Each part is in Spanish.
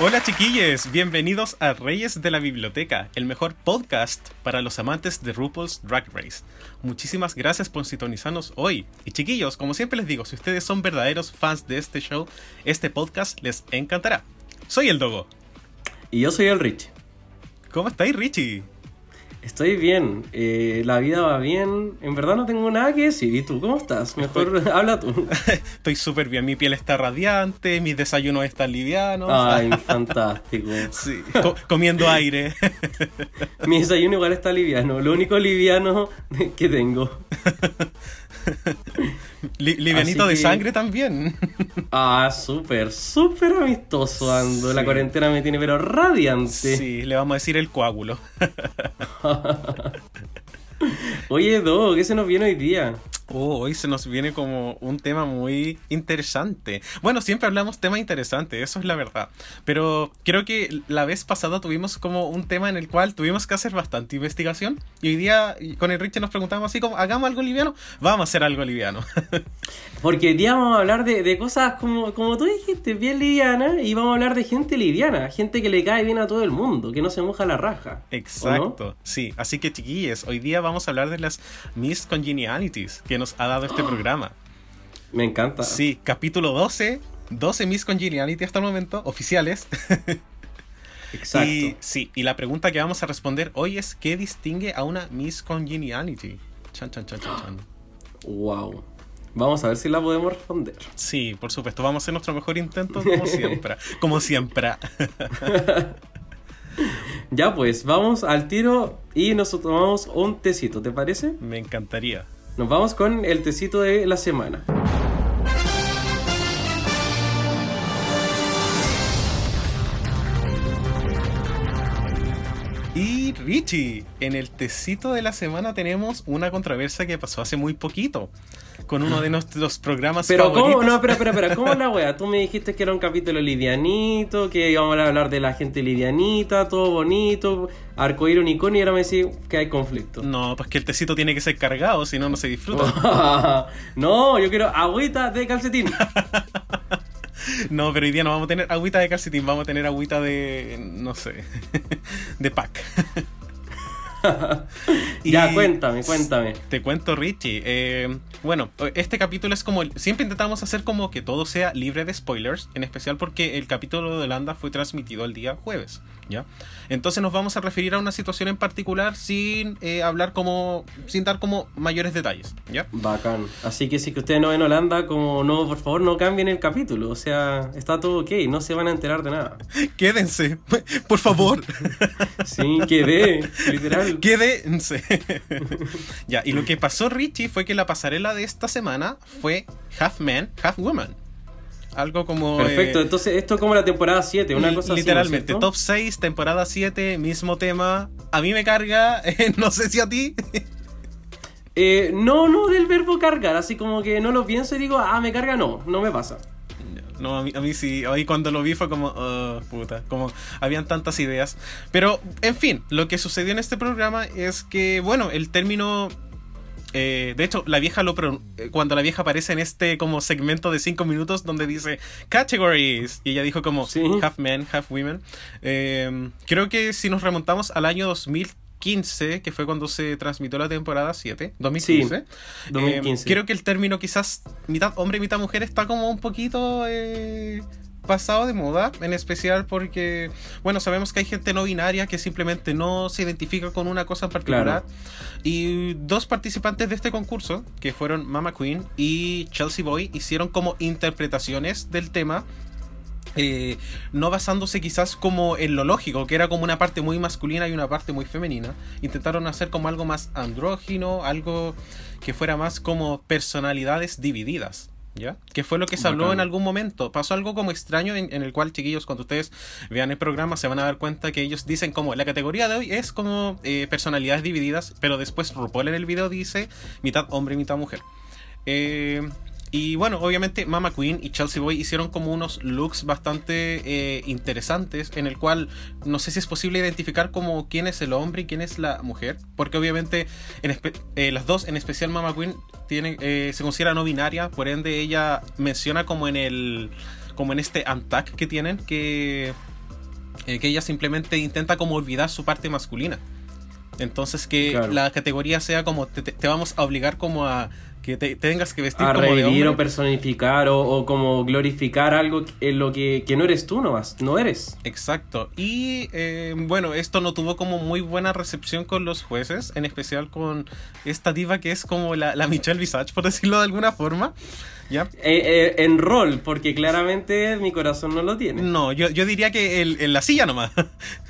Hola chiquilles, bienvenidos a Reyes de la Biblioteca, el mejor podcast para los amantes de RuPaul's Drag Race. Muchísimas gracias por sintonizarnos hoy. Y chiquillos, como siempre les digo, si ustedes son verdaderos fans de este show, este podcast les encantará. Soy el Dogo. Y yo soy el Richie. ¿Cómo estáis, Richie? Estoy bien, eh, la vida va bien. En verdad no tengo nada que decir. ¿Y tú cómo estás? Mejor habla tú. Estoy súper bien, mi piel está radiante, mis desayunos están livianos. Ay, fantástico. Sí, co- comiendo aire. Mi desayuno igual está liviano. Lo único liviano que tengo. Li- livianito de sangre también. Ah, súper, súper amistoso ando. La cuarentena me tiene pero radiante. Sí, le vamos a decir el coágulo. Oye, Do, ¿qué se nos viene hoy día? Oh, hoy se nos viene como un tema muy interesante. Bueno, siempre hablamos temas interesantes, eso es la verdad. Pero creo que la vez pasada tuvimos como un tema en el cual tuvimos que hacer bastante investigación. Y hoy día con el Richie nos preguntamos así como, hagamos algo liviano, vamos a hacer algo liviano. Porque hoy día vamos a hablar de, de cosas como, como tú dijiste, bien livianas, y vamos a hablar de gente liviana, gente que le cae bien a todo el mundo, que no se moja la raja. Exacto, sí. Así que chiquillos, hoy día vamos a hablar de las Miss Congenialities que nos ha dado este programa. Me encanta. Sí, capítulo 12, 12 Miss Congeniality hasta el momento, oficiales. Exacto. Y sí, y la pregunta que vamos a responder hoy es ¿qué distingue a una Miss Congeniality? Chan, chan, chan, chan, chan. Wow. Vamos a ver si la podemos responder. Sí, por supuesto, vamos a hacer nuestro mejor intento como siempre. Como siempre. Ya pues, vamos al tiro y nos tomamos un tecito, ¿te parece? Me encantaría. Nos vamos con el tecito de la semana. Y Richie, en el tecito de la semana tenemos una controversia que pasó hace muy poquito con uno de nuestros programas Pero favoritos. cómo, no, espera, espera, espera, ¿cómo la wea? Tú me dijiste que era un capítulo livianito, que íbamos a hablar de la gente livianita, todo bonito, arcoíris unicornio, y ahora me decís que hay conflicto. No, pues que el tecito tiene que ser cargado, si no, no se disfruta. no, yo quiero agüita de calcetín. No, pero hoy día no vamos a tener agüita de calcetín, vamos a tener agüita de. no sé. de pack. Ya, cuéntame, cuéntame. Te cuento, Richie. eh, bueno, este capítulo es como. Siempre intentamos hacer como que todo sea libre de spoilers, en especial porque el capítulo de Holanda fue transmitido el día jueves, ¿ya? Entonces nos vamos a referir a una situación en particular sin eh, hablar como. sin dar como mayores detalles, ¿ya? Bacán. Así que si que ustedes no ven Holanda, como no, por favor, no cambien el capítulo. O sea, está todo ok, no se van a enterar de nada. Quédense, por favor. Sí, quedé, literal. Quédense. ya, y lo que pasó, Richie, fue que la pasarela de esta semana fue Half Man, Half Woman. Algo como. Perfecto, eh, entonces esto es como la temporada 7, una cosa así, ¿no es Literalmente, cierto? top 6, temporada 7, mismo tema. A mí me carga, no sé si a ti. Eh, no, no del verbo cargar, así como que no lo pienso y digo, ah, me carga, no, no me pasa. No, a mí, a mí sí. Ahí cuando lo vi fue como, oh, puta, como habían tantas ideas. Pero, en fin, lo que sucedió en este programa es que, bueno, el término. Eh, de hecho, la vieja lo eh, cuando la vieja aparece en este como segmento de 5 minutos donde dice categories y ella dijo como Sí. half men, half women. eh, creo que si nos remontamos al año 2015, que fue cuando se transmitió la temporada 7, 2015. eh, 2015. creo que el término quizás mitad hombre, mitad mujer está como un poquito... pasado de moda, en especial porque, bueno, sabemos que hay gente no binaria que simplemente no se identifica con una cosa en particular. Y dos participantes de este concurso, que fueron Mama Queen y Chelsea Boy, hicieron como interpretaciones del tema eh, no basándose quizás como en lo lógico, que era como una parte muy masculina y una parte muy femenina. Intentaron hacer como algo más andrógino, algo que fuera más como personalidades divididas. ¿Ya? Que fue lo que se habló en algún momento. Pasó algo como extraño en, el cual, chiquillos, cuando ustedes vean el programa, se van a dar cuenta que ellos dicen como la categoría de hoy es como eh, personalidades divididas, pero después RuPaul en el video dice mitad hombre y mitad mujer. Eh, y bueno, obviamente Mama Queen y Chelsea Boy hicieron como unos looks bastante eh, interesantes en el cual no sé si es posible identificar como quién es el hombre y quién es la mujer, porque obviamente en eh, las dos, en especial Mama Queen, tiene, eh, se considera no binaria, por ende ella menciona como en el como en este antac que tienen que que ella simplemente intenta como olvidar su parte masculina. Entonces que la categoría sea como te, vamos a obligar como a que te, tengas que vestir a como revivir de o personificar o, como glorificar algo en lo que, no eres tú nomás, no eres. Exacto. Y eh, bueno, esto no tuvo como muy buena recepción con los jueces, en especial con esta diva que es como la, la Michelle Visage, por decirlo de alguna forma. ¿Ya? Eh, eh, en rol, porque claramente mi corazón no lo tiene. No, yo, yo diría que en la silla nomás.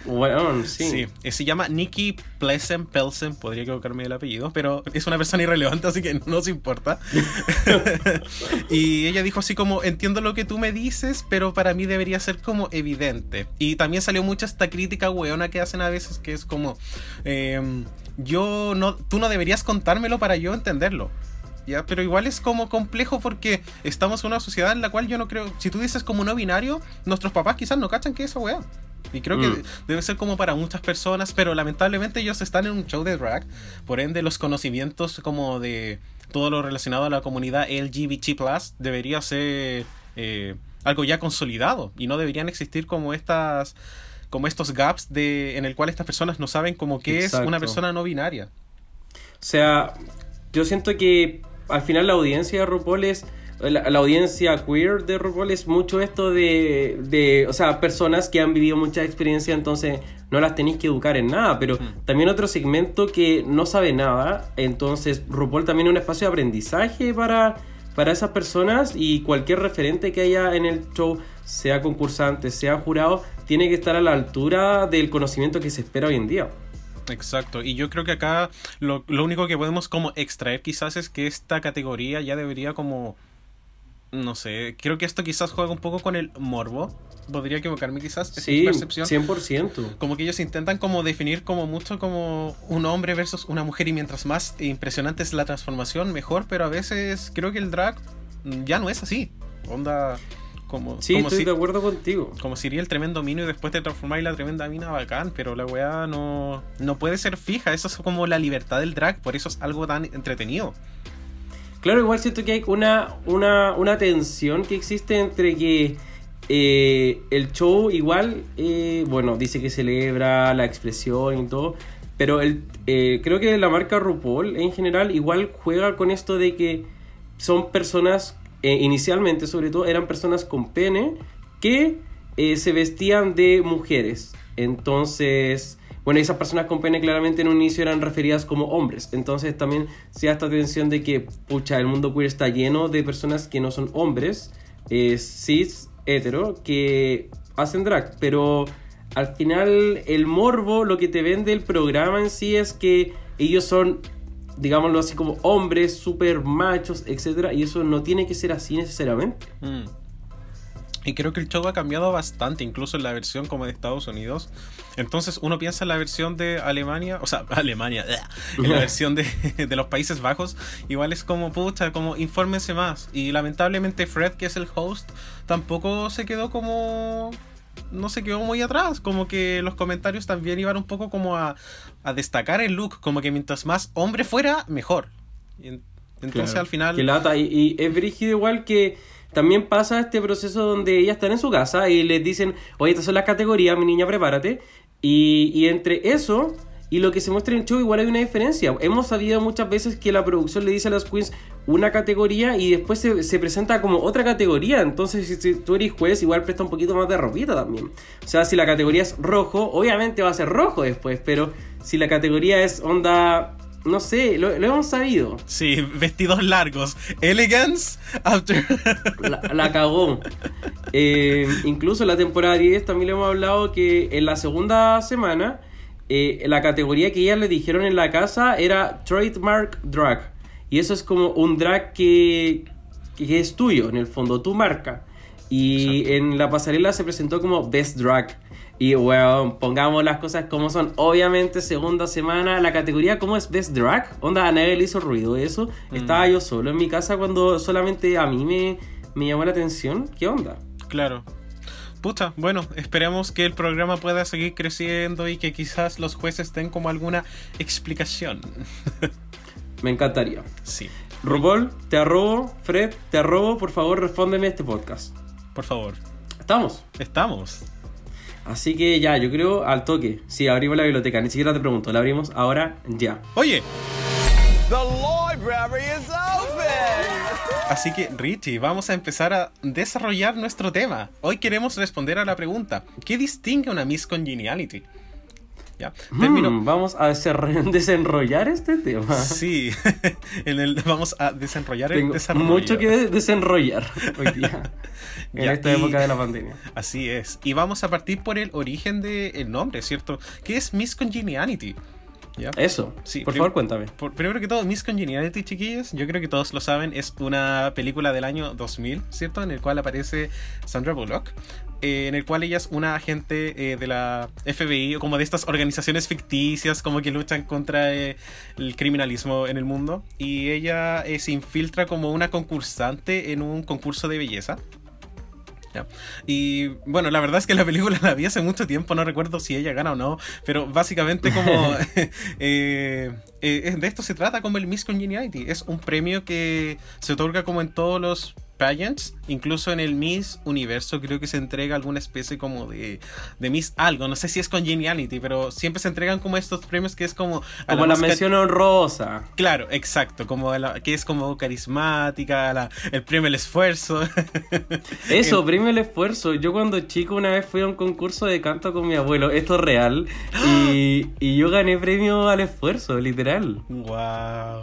Bueno, sí. sí. Eh, se llama Nikki Plesen Pelsen, podría equivocarme el apellido, pero es una persona irrelevante, así que no nos importa. y ella dijo así como, entiendo lo que tú me dices, pero para mí debería ser como evidente. Y también salió mucha esta crítica weona que hacen a veces, que es como, em, yo no, tú no deberías contármelo para yo entenderlo. Pero igual es como complejo porque estamos en una sociedad en la cual yo no creo, si tú dices como no binario, nuestros papás quizás no cachan que es esa weá. Y creo que mm. debe ser como para muchas personas, pero lamentablemente ellos están en un show de drag, por ende los conocimientos como de todo lo relacionado a la comunidad LGBT+, debería ser eh, algo ya consolidado y no deberían existir como estas como estos gaps de en el cual estas personas no saben como qué es una persona no binaria. O sea, yo siento que al final la audiencia de RuPaul es la, audiencia queer de RuPaul es mucho esto de, de, o sea, personas que han vivido mucha experiencia, entonces no las tenéis que educar en nada, pero hmm. también otro segmento que no sabe nada, entonces RuPaul también es un espacio de aprendizaje para, para esas personas y cualquier referente que haya en el show, sea concursante, sea jurado, tiene que estar a la altura del conocimiento que se espera hoy en día. Exacto, y yo creo que acá lo, lo, único que podemos como extraer quizás es que esta categoría ya debería como, no sé, creo que esto quizás juega un poco con el morbo, podría equivocarme quizás, sí, percepción. 100%. Como que ellos intentan como definir como mucho como un hombre versus una mujer y mientras más impresionante es la transformación, mejor, pero a veces creo que el drag ya no es así. Onda como, sí, estoy de acuerdo contigo. Como si iría el tremendo mino y después te transformáis la tremenda mina bacán, pero la weá no, no puede ser fija. Eso es como la libertad del drag, por eso es algo tan entretenido. Claro, igual siento que hay una, una, una tensión que existe entre que eh, el show igual, eh, bueno, dice que celebra la expresión y todo, pero el, eh, creo que la marca RuPaul en general igual juega con esto de que son personas eh, inicialmente sobre todo eran personas con pene que eh, se vestían de mujeres. Entonces, bueno, esas personas con pene claramente en un inicio eran referidas como hombres. Entonces también se da esta tensión de que, pucha, el mundo queer está lleno de personas que no son hombres, eh, cis, hetero, que hacen drag. Pero al final el morbo, lo que te vende el programa en sí es que ellos son digámoslo así, como hombres super machos, etcétera, y eso no tiene que ser así necesariamente. Mm. Y creo que el show ha cambiado bastante, incluso en la versión como de Estados Unidos. Entonces uno piensa en la versión de Alemania, o sea, Alemania, en la versión de, de, los Países Bajos, igual es como, pucha, como infórmense más. Y lamentablemente Fred, que es el host, tampoco se quedó como no se quedó muy atrás, como que los comentarios también iban un poco como a, destacar el look, como que mientras más hombre fuera, mejor. entonces al final... Que lata, y, es brígido igual que también pasa este proceso donde ellas están en su casa y les dicen, oye, estas son las categorías, mi niña, prepárate. Y, y entre eso y lo que se muestra en el show igual hay una diferencia. Hemos sabido muchas veces que la producción le dice a las queens, una categoría y después se, se presenta como otra categoría. Entonces, si, si tú eres juez, igual presta un poquito más de ropita también. O sea, si la categoría es rojo, obviamente va a ser rojo después, pero si la categoría es onda. No sé, lo, lo hemos sabido. Sí, vestidos largos. Elegance after. La, la cagó. Eh, incluso en la temporada 10 también le hemos hablado que en la segunda semana eh, la categoría que ellas le dijeron en la casa era Trademark Drag. Y eso es como un drag que, que es tuyo, en el fondo, tu marca. Y Exacto. en la pasarela se presentó como Best Drag. Y bueno, pongamos las cosas como son. Obviamente, segunda semana, la categoría como es Best Drag. Onda, a nadie le hizo ruido eso. Estaba yo solo en mi casa cuando solamente a mí me, me llamó la atención. ¿Qué onda? Claro. Puta, bueno, esperemos que el programa pueda seguir creciendo y que quizás los jueces den como alguna explicación. Me encantaría. Sí, RuPaul, te arrobo. Fred, te arrobo. Por favor, respóndeme este podcast. por favor. ¿Estamos? Estamos. Así que ya, yo creo al toque. Sí, abrimos la biblioteca. Ni siquiera te pregunto. La abrimos ahora ya. Oye, The library is open! así que Richie, vamos a empezar a desarrollar nuestro tema. Hoy queremos responder a la pregunta, ¿qué distingue una Miss Congeniality? Ya. Mm, vamos a desenro- desenrollar este tema. Sí, en el, vamos a desenrollar el Tengo desarrollo. mucho que de- desenrollar hoy día. en Ya, esta y- época de la pandemia. Así es. Y vamos a partir por el origen del nombre, ¿cierto? ¿Qué es Miss Congeniality? ¿Ya? Eso. Sí, por favor, cuéntame. Por- primero que todo, Miss Congeniality, chiquillos, yo creo que todos lo saben, es una película del año 2000, ¿cierto? En el cual aparece Sandra Bullock, eh, en el cual ella es una agente eh, de la FBI, o como de estas organizaciones ficticias, como que luchan contra eh, el criminalismo en el mundo, y ella se infiltra como una concursante en un concurso de belleza. Y bueno, la verdad es que la película la vi hace mucho tiempo, no recuerdo si ella gana o no, pero básicamente como eh, eh, de esto se trata como el Miss Congeniality, es un premio que se otorga como en todos los pageants, incluso en el Miss Universo creo que se entrega alguna especie como de, de Miss algo, no sé si es Congeniality, pero siempre se entregan como estos premios que es como... a Como la mención honrosa. Claro, exacto, como la- que es como carismática, la- el premio el esfuerzo. Eso, premio el esfuerzo. Yo cuando chico una vez fui a un concurso de canto con mi abuelo, esto es real, y, y yo gané premio al esfuerzo, literal. wow.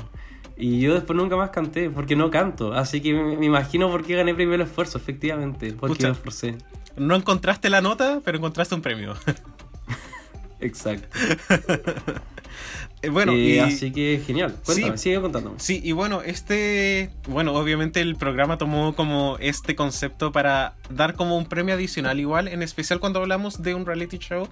Y yo después nunca más canté, porque no canto. Así que me, me imagino por qué gané al esfuerzo, efectivamente, porque Pucha. me esforcé. No encontraste la nota, pero encontraste un premio. Exacto. Eh, bueno, Eh, y... Así que genial. Cuéntame, Sí. sigue contándome. Sí, y bueno, este, bueno, obviamente el programa tomó como este concepto para dar como un premio adicional igual, en especial cuando hablamos de un reality show.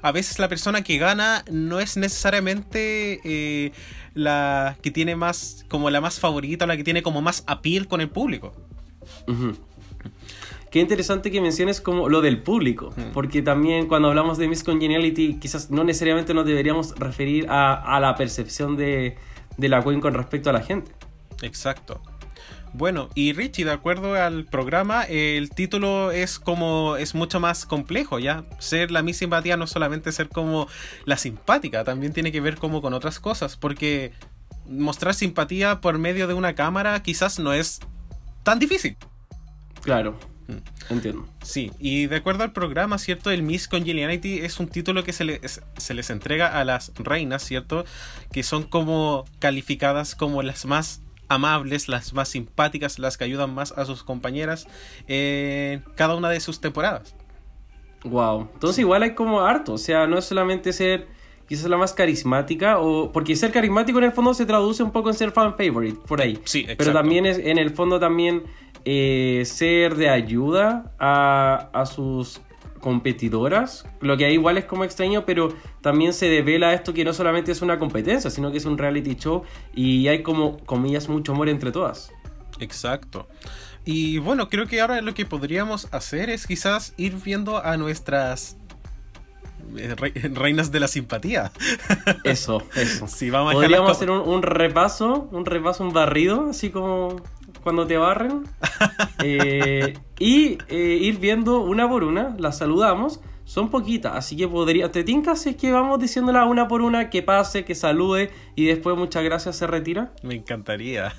A veces la persona que gana no es necesariamente eh, la que tiene más, como la más favorita o la que tiene como más appeal con el público. Ujú. Qué interesante que menciones como lo del público, Mm. porque también cuando hablamos de Miss Congeniality, quizás no necesariamente nos deberíamos referir a, a la percepción de, de la Queen con respecto a la gente. Exacto. Bueno, y Richie, de acuerdo al programa, el título es como es mucho más complejo, ¿ya? Ser la Miss Simpatía no solamente ser como la simpática, también tiene que ver como con otras cosas, porque mostrar simpatía por medio de una cámara quizás no es tan difícil. Claro. Entiendo. Sí, y de acuerdo al programa, ¿cierto? El Miss Congeniality es un título que se, les- se les entrega a las reinas, ¿cierto? Que son como calificadas como las más amables, las más simpáticas, las que ayudan más a sus compañeras en cada una de sus temporadas. Wow. Entonces igual hay como harto, o sea, no es solamente ser quizás la más carismática, o porque ser carismático en el fondo se traduce un poco en ser fan favorite, por ahí. Sí, Pero exacto. también es en el fondo también eh, ser de ayuda a, a sus competidoras, lo que ahí igual es como extraño, pero también se devela esto que no solamente es una competencia, sino que es un reality show y hay como, comillas, mucho amor entre todas. Exacto. Y bueno, creo que ahora lo que podríamos hacer es quizás ir viendo a nuestras eh, re- reinas de la simpatía. Eso, eso. Sí, vamos a Podríamos hacer un repaso, un repaso, un barrido, así como cuando te barren. Eh, y eh, ir viendo una por una, las saludamos. Son poquitas, así que podría. ¿Te tincas si es que vamos diciéndola una por una, que pase, que salude y después muchas gracias se retira? Me encantaría.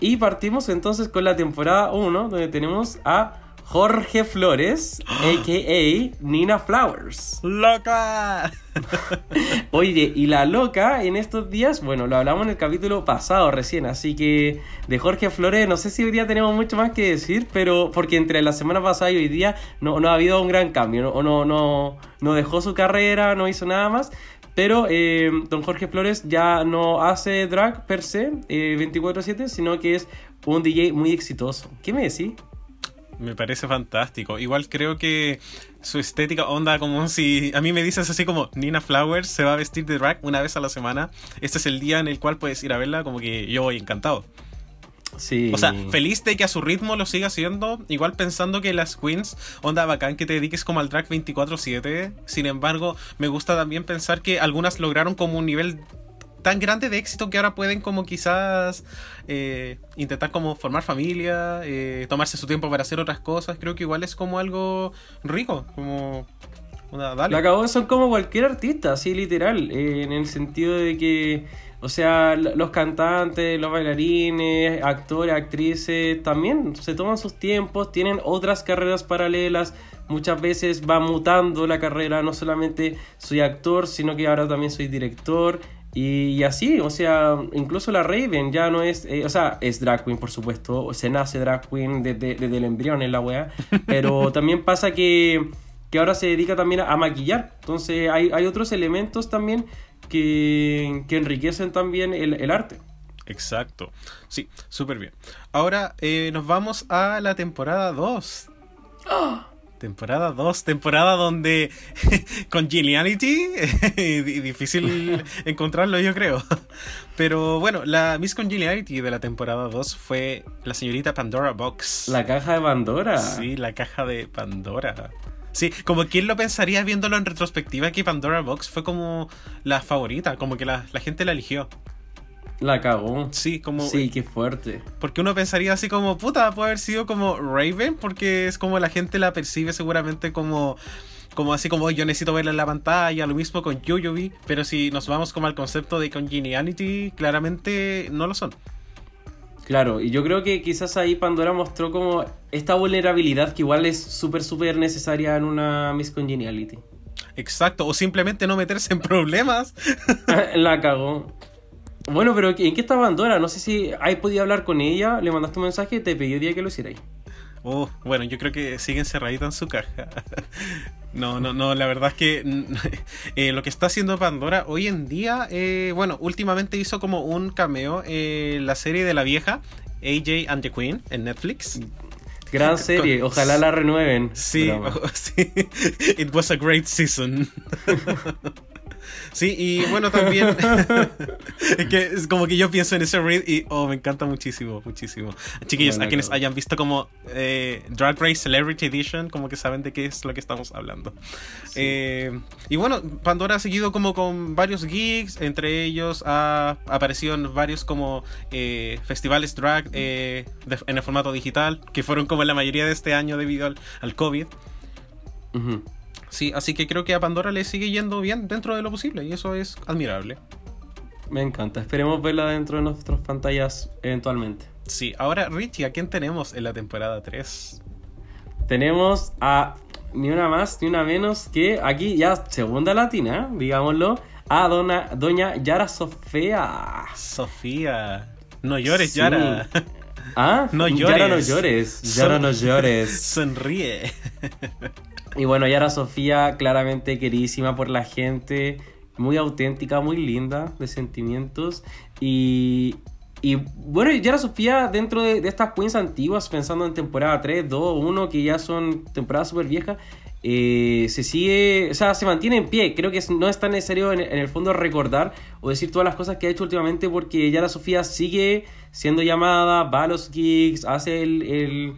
Y partimos entonces con la temporada 1, donde tenemos a Jorge Flores, a.k.a. Nina Flowers. ¡Loca! Oye, y la loca en estos días, bueno, lo hablamos en el capítulo pasado recién, así que de Jorge Flores no sé si hoy día tenemos mucho más que decir, pero porque entre la semana pasada y hoy día no, no ha habido un gran cambio, no, no, no, no dejó su carrera, no hizo nada más. Pero eh, don Jorge Flores ya no hace drag per se, eh, 24/7, sino que es un DJ muy exitoso. ¿Qué me decís? Me parece fantástico. Igual creo que su estética onda como si a mí me dices así como Nina Flowers se va a vestir de drag una vez a la semana. Este es el día en el cual puedes ir a verla como que yo voy encantado. Sí. O sea, feliz de que a su ritmo lo siga haciendo. Igual pensando que las queens, onda bacán que te dediques como al drag 24-7. Sin embargo, me gusta también pensar que algunas lograron como un nivel tan grande de éxito que ahora pueden como quizás eh, intentar como formar familia, eh, tomarse su tiempo para hacer otras cosas. Creo que igual es como algo rico, como... Una, dale. La acabó son como cualquier artista, así literal, eh, en el sentido de que, o sea, los cantantes, los bailarines, actores, actrices, también se toman sus tiempos, tienen otras carreras paralelas, muchas veces va mutando la carrera, no solamente soy actor, sino que ahora también soy director. Y, y así, o sea, incluso la Raven ya no es, eh, o sea, es drag queen, por supuesto, se nace drag queen desde, desde el embrión en la wea, pero también pasa que, que ahora se dedica también a, a maquillar, entonces hay, hay otros elementos también que, que enriquecen también el, el arte. Exacto. Sí, súper bien. Ahora eh, nos vamos a la temporada 2. Temporada 2, temporada donde Congeniality, di- difícil encontrarlo yo creo. Pero bueno, la Miss Congeniality de la temporada 2 fue la señorita Pandora Box. La caja de Pandora. Sí, la caja de Pandora. Sí, como quien lo pensaría viéndolo en retrospectiva que Pandora Box fue como la favorita, como que la, la gente la eligió. La cagó. Sí, como Sí, qué fuerte. porque uno pensaría así como, puta, puede haber sido como Raven, porque es como la gente la percibe seguramente como, como así como yo necesito verla en la pantalla, lo mismo con Yoyobi, pero si nos vamos como al concepto de congeniality, claramente no lo son. Claro, y yo creo que quizás ahí Pandora mostró como esta vulnerabilidad que igual es súper, súper necesaria en una Miss Congeniality. Exacto, o simplemente no meterse en problemas. La cagó. Bueno, pero ¿en qué está Pandora? No sé si hay podido hablar con ella, le mandaste un mensaje y te pidió día que lo hicierais. Oh, bueno, yo creo que sigue encerradita en su caja. No, no, no, la verdad es que eh, lo que está haciendo Pandora hoy en día, eh, bueno, últimamente hizo como un cameo en la serie de la vieja, AJ and the Queen, en Netflix. Gran serie, ojalá la renueven. Sí, sí, it was a great season. Sí, y bueno, también es que es como que yo pienso en ese read y oh, me encanta muchísimo, muchísimo. Chiquillos, Bueno, a quienes hayan visto como eh, Drag Race Celebrity Edition, como que saben de qué es lo que estamos hablando. Eh, y bueno, Pandora ha seguido como con varios gigs, entre ellos ha aparecido en varios como eh, festivales drag de- en el formato digital, que fueron como la mayoría de este año debido al, al COVID. Ujú. Sí, así que creo que a Pandora le sigue yendo bien dentro de lo posible y eso es admirable. Me encanta. Esperemos verla dentro de nuestras pantallas eventualmente. Sí, ahora Richie, ¿a quién tenemos en la temporada 3? Tenemos a ni una más ni una menos que aquí ya segunda latina, digámoslo, a dona, doña Yara Sofía. Sofía. No llores, Sí. Yara. Ah, No Yara no llores. llores. Yara Son- no llores. Sonríe. Y bueno, Yara Sofía, claramente queridísima por la gente, muy auténtica, muy linda, de sentimientos. Y, y bueno, Yara Sofía, dentro de, estas queens antiguas, pensando en temporada 3, 2, 1, que ya son temporadas súper viejas, eh, se sigue, o sea, se mantiene en pie. Creo que no es tan necesario en, en el fondo recordar o decir todas las cosas que ha hecho últimamente, porque Yara Sofía sigue siendo llamada, va a los gigs, hace el, el,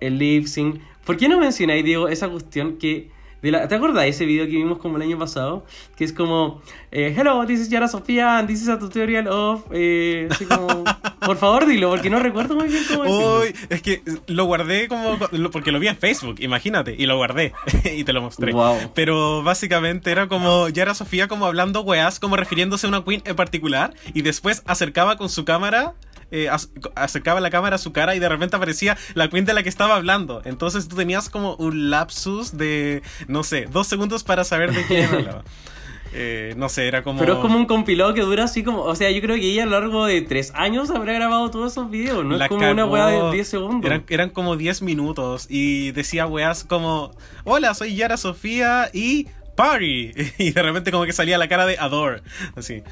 el lip sync. ¿Por qué no mencionáis, Diego, esa cuestión que... de la- ¿Te acuerdas de ese video que vimos como el año pasado? Que es como, eh, hello, this is Yara Sofía, and this is a tutorial of... eh, así como, por favor dilo, porque no recuerdo muy bien cómo decirlo. Uy, es que lo guardé como porque lo vi en Facebook, imagínate, y lo guardé y te lo mostré. Wow. Pero básicamente era como Yara Sofía como hablando weás, como refiriéndose a una queen en particular y después acercaba con su cámara eh, ac- acercaba la cámara a su cara y de repente aparecía la queen de la que estaba hablando. Entonces tú tenías como un lapsus de, no sé, dos segundos para saber de quién hablaba. Eh, no sé, era como... Pero es como un compilado que dura así como. O sea, yo creo que ella a lo largo de tres años habrá grabado todos esos videos. No La es como una weá de 10 segundos. Eran, eran como 10 minutos y decía weas como, hola, soy Yara Sofía y Party. Y de repente como que salía la cara de Adore. Así,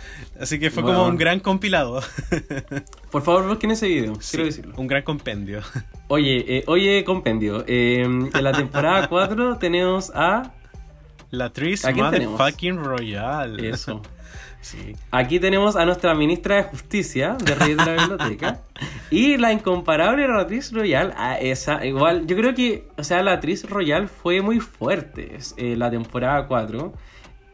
así que fue como un gran compilado. Por favor, busquen ese video. Sí, Quiero decirlo. Un gran compendio. Oye, eh, oye, compendio. eh, en la temporada 4 tenemos a. La Tris ¿A quién tenemos? Motherfucking Royal. Eso. Sí. Aquí tenemos a nuestra ministra de Justicia de Reyes de la Biblioteca y la incomparable Ratriz Royal. A esa, igual, yo creo que, o sea, la actriz Royal fue muy fuerte eh, la temporada 4.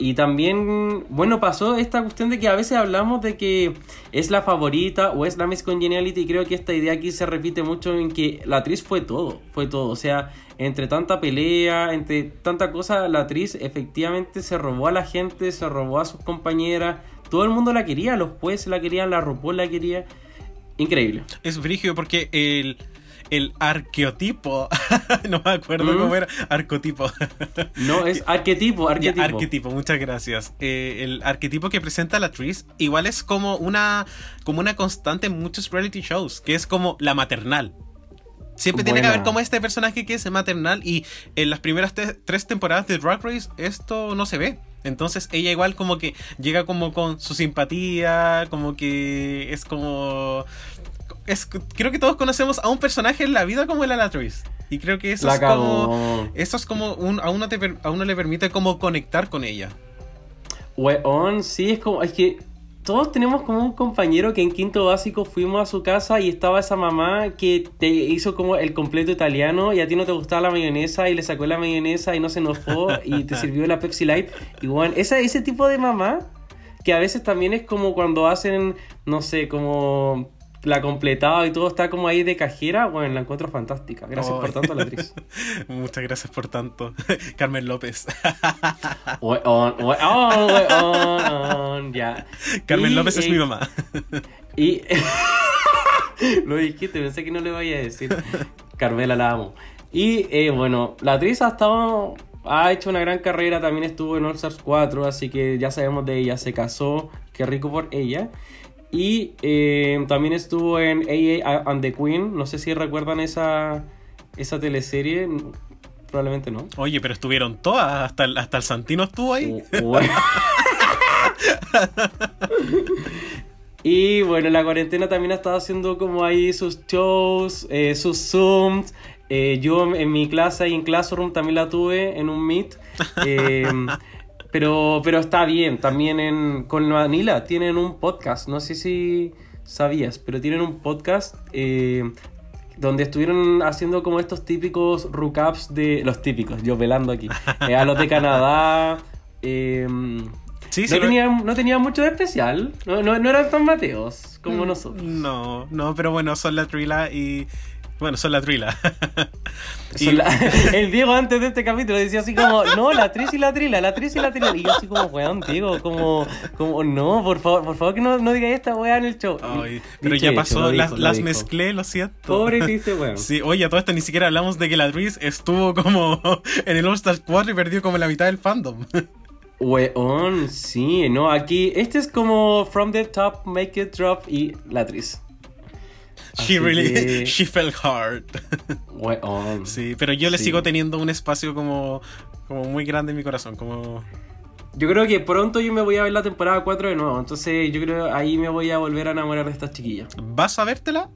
Y también, bueno, pasó esta cuestión de que a veces hablamos de que es la favorita o es la Miss Congeniality. Y creo que esta idea aquí se repite mucho en que la actriz fue todo, fue todo. O sea, entre tanta pelea, entre tanta cosa, la actriz efectivamente se robó a la gente, se robó a sus compañeras. Todo el mundo la quería, los jueces la querían, la RuPaul la quería. Increíble. Es brígido porque el, el arqueotipo, no me acuerdo ¿Mm? cómo era, arcotipo. No, es arquetipo, Ya, arquetipo. arquetipo, muchas gracias. Eh, el arquetipo que presenta la Tris igual es como una, como una constante en muchos reality shows, que es como la maternal. Siempre tiene que haber como este personaje que es maternal y en las primeras te- tres temporadas de Drag Race esto no se ve. Entonces ella igual como que llega como con su simpatía, como que es como... Es, creo que todos conocemos a un personaje en la vida como el Alatriz. Y creo que eso La es como... Eso es como un, a, uno te a uno le permite como conectar con ella. Weón, sí, es como, es que todos tenemos como un compañero que en quinto básico fuimos a su casa y estaba esa mamá que te hizo como el completo italiano y a ti no te gustaba la mayonesa y le sacó la mayonesa y no se enojó y te sirvió la Pepsi Light. Y weón, esa, ese tipo de mamá que a veces también es como cuando hacen, no sé, como la completada y todo está como ahí de cajera, bueno, la encuentro fantástica. Gracias Oh. por tanto, la actriz. Muchas gracias por tanto. Carmen López. Weón, weón, ya. Carmen Y, López es eh, mi mamá. Y. Lo dijiste, pensé que no le vaya a decir. Carmela la amo. Y eh, bueno, la actriz ha estado. Ha hecho una gran carrera, también estuvo en All Stars 4, así que ya sabemos de ella, se casó, qué rico por ella. Y eh, también estuvo en AA and the Queen, no sé si recuerdan esa, esa teleserie, probablemente no. Oye, pero estuvieron todas. Hasta el, hasta el Santino estuvo ahí. Bueno. Y bueno, en la cuarentena también ha estado haciendo como ahí sus shows, eh, sus Zooms. Eh, yo en mi clase y en Classroom también la tuve en un Meet. Pero, pero está bien, también en, con Vanilla tienen un podcast, no sé si sabías, pero tienen un podcast eh, donde estuvieron haciendo como estos típicos recaps de los típicos, yo velando aquí, eh, a los de Canadá. eh, Sí, no, sí, no tenía mucho de especial. No, no, no eran tan mateos Mm. como nosotros. No, no, pero bueno, son la Trila y. Bueno, son la Trila. Y- Son la- el Diego antes de este capítulo decía así como, no, la tris y la trila, la tris y la trila. Y yo así como, weón, Diego, como, como, no, por favor, por favor que no, no digas esta weá en el show. Ay, pero Dicho ya hecho, pasó, las, dijo, mezclé, lo siento. Pobre triste weón. Sí, oye, a todo esto ni siquiera hablamos de que la Tris estuvo como en el All Stars 4 y perdió como la mitad del fandom. Weón, sí, no, aquí, este es como From the Top, Make It Drop y la tris. Así She really, que- she fell hard. Sí, pero yo le Sí. sigo teniendo un espacio como, como muy grande en mi corazón, como... Yo creo que pronto yo me voy a ver la temporada 4 de nuevo. Entonces yo creo ahí me voy a volver a enamorar de estas chiquillas. ¿Vas a vértela?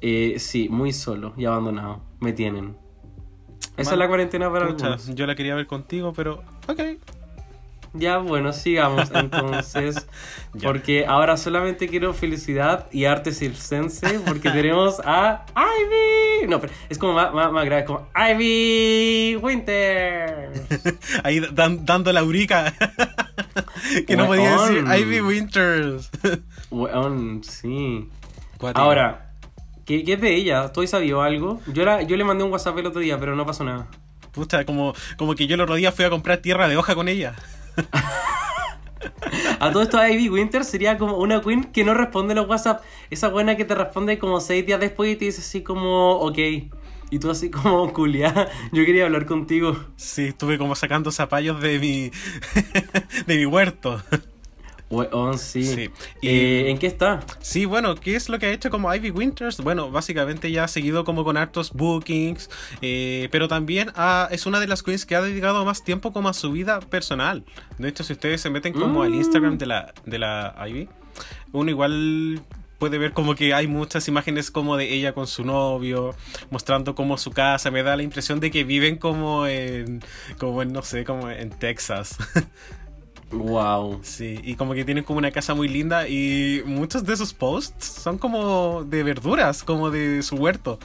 Eh, sí, muy solo y abandonado. Me tienen. Esa es la cuarentena para Pucha, algunos. yo la quería ver contigo, pero... Ok. Ya, bueno, sigamos entonces. Porque ahora solamente quiero felicidad y arte circense. Porque tenemos a Ivy. No, pero es como más, más, más grave. Como Ivy Winter. Ahí dan- dando la urica. que no podía decir Weón. Ivy Winters. Weón, sí. Ahora, ¿qué, qué es de ella? ¿Tú sabió algo? Yo, la, yo le mandé un WhatsApp el otro día, pero no pasó nada. Puta, como, como que yo el otro día fui a comprar tierra de hoja con ella. A todo esto, Ivy Winter sería como una queen que no responde los WhatsApp. Esa buena que te responde como seis días después y te dice así como, ok. Y tú así como, culia, yo quería hablar contigo. Sí, estuve como sacando zapallos de mi. de mi huerto. Weón, sí. Sí. Y- Eh, ¿En qué está? Sí, bueno, ¿qué es lo que ha hecho como Ivy Winters? Bueno, básicamente ya ha seguido como con hartos bookings, eh, pero también ha- es una de las queens que ha dedicado más tiempo como a su vida personal. De hecho, si ustedes se meten como al Mm. Instagram de la, de la Ivy, uno igual puede ver como que hay muchas imágenes como de ella con su novio, mostrando como su casa. Me da la impresión de que viven como en, como en, no sé, como en Texas. Wow. Sí, y como que tienen como una casa muy linda y muchos de esos posts son como de verduras, como de su huerto.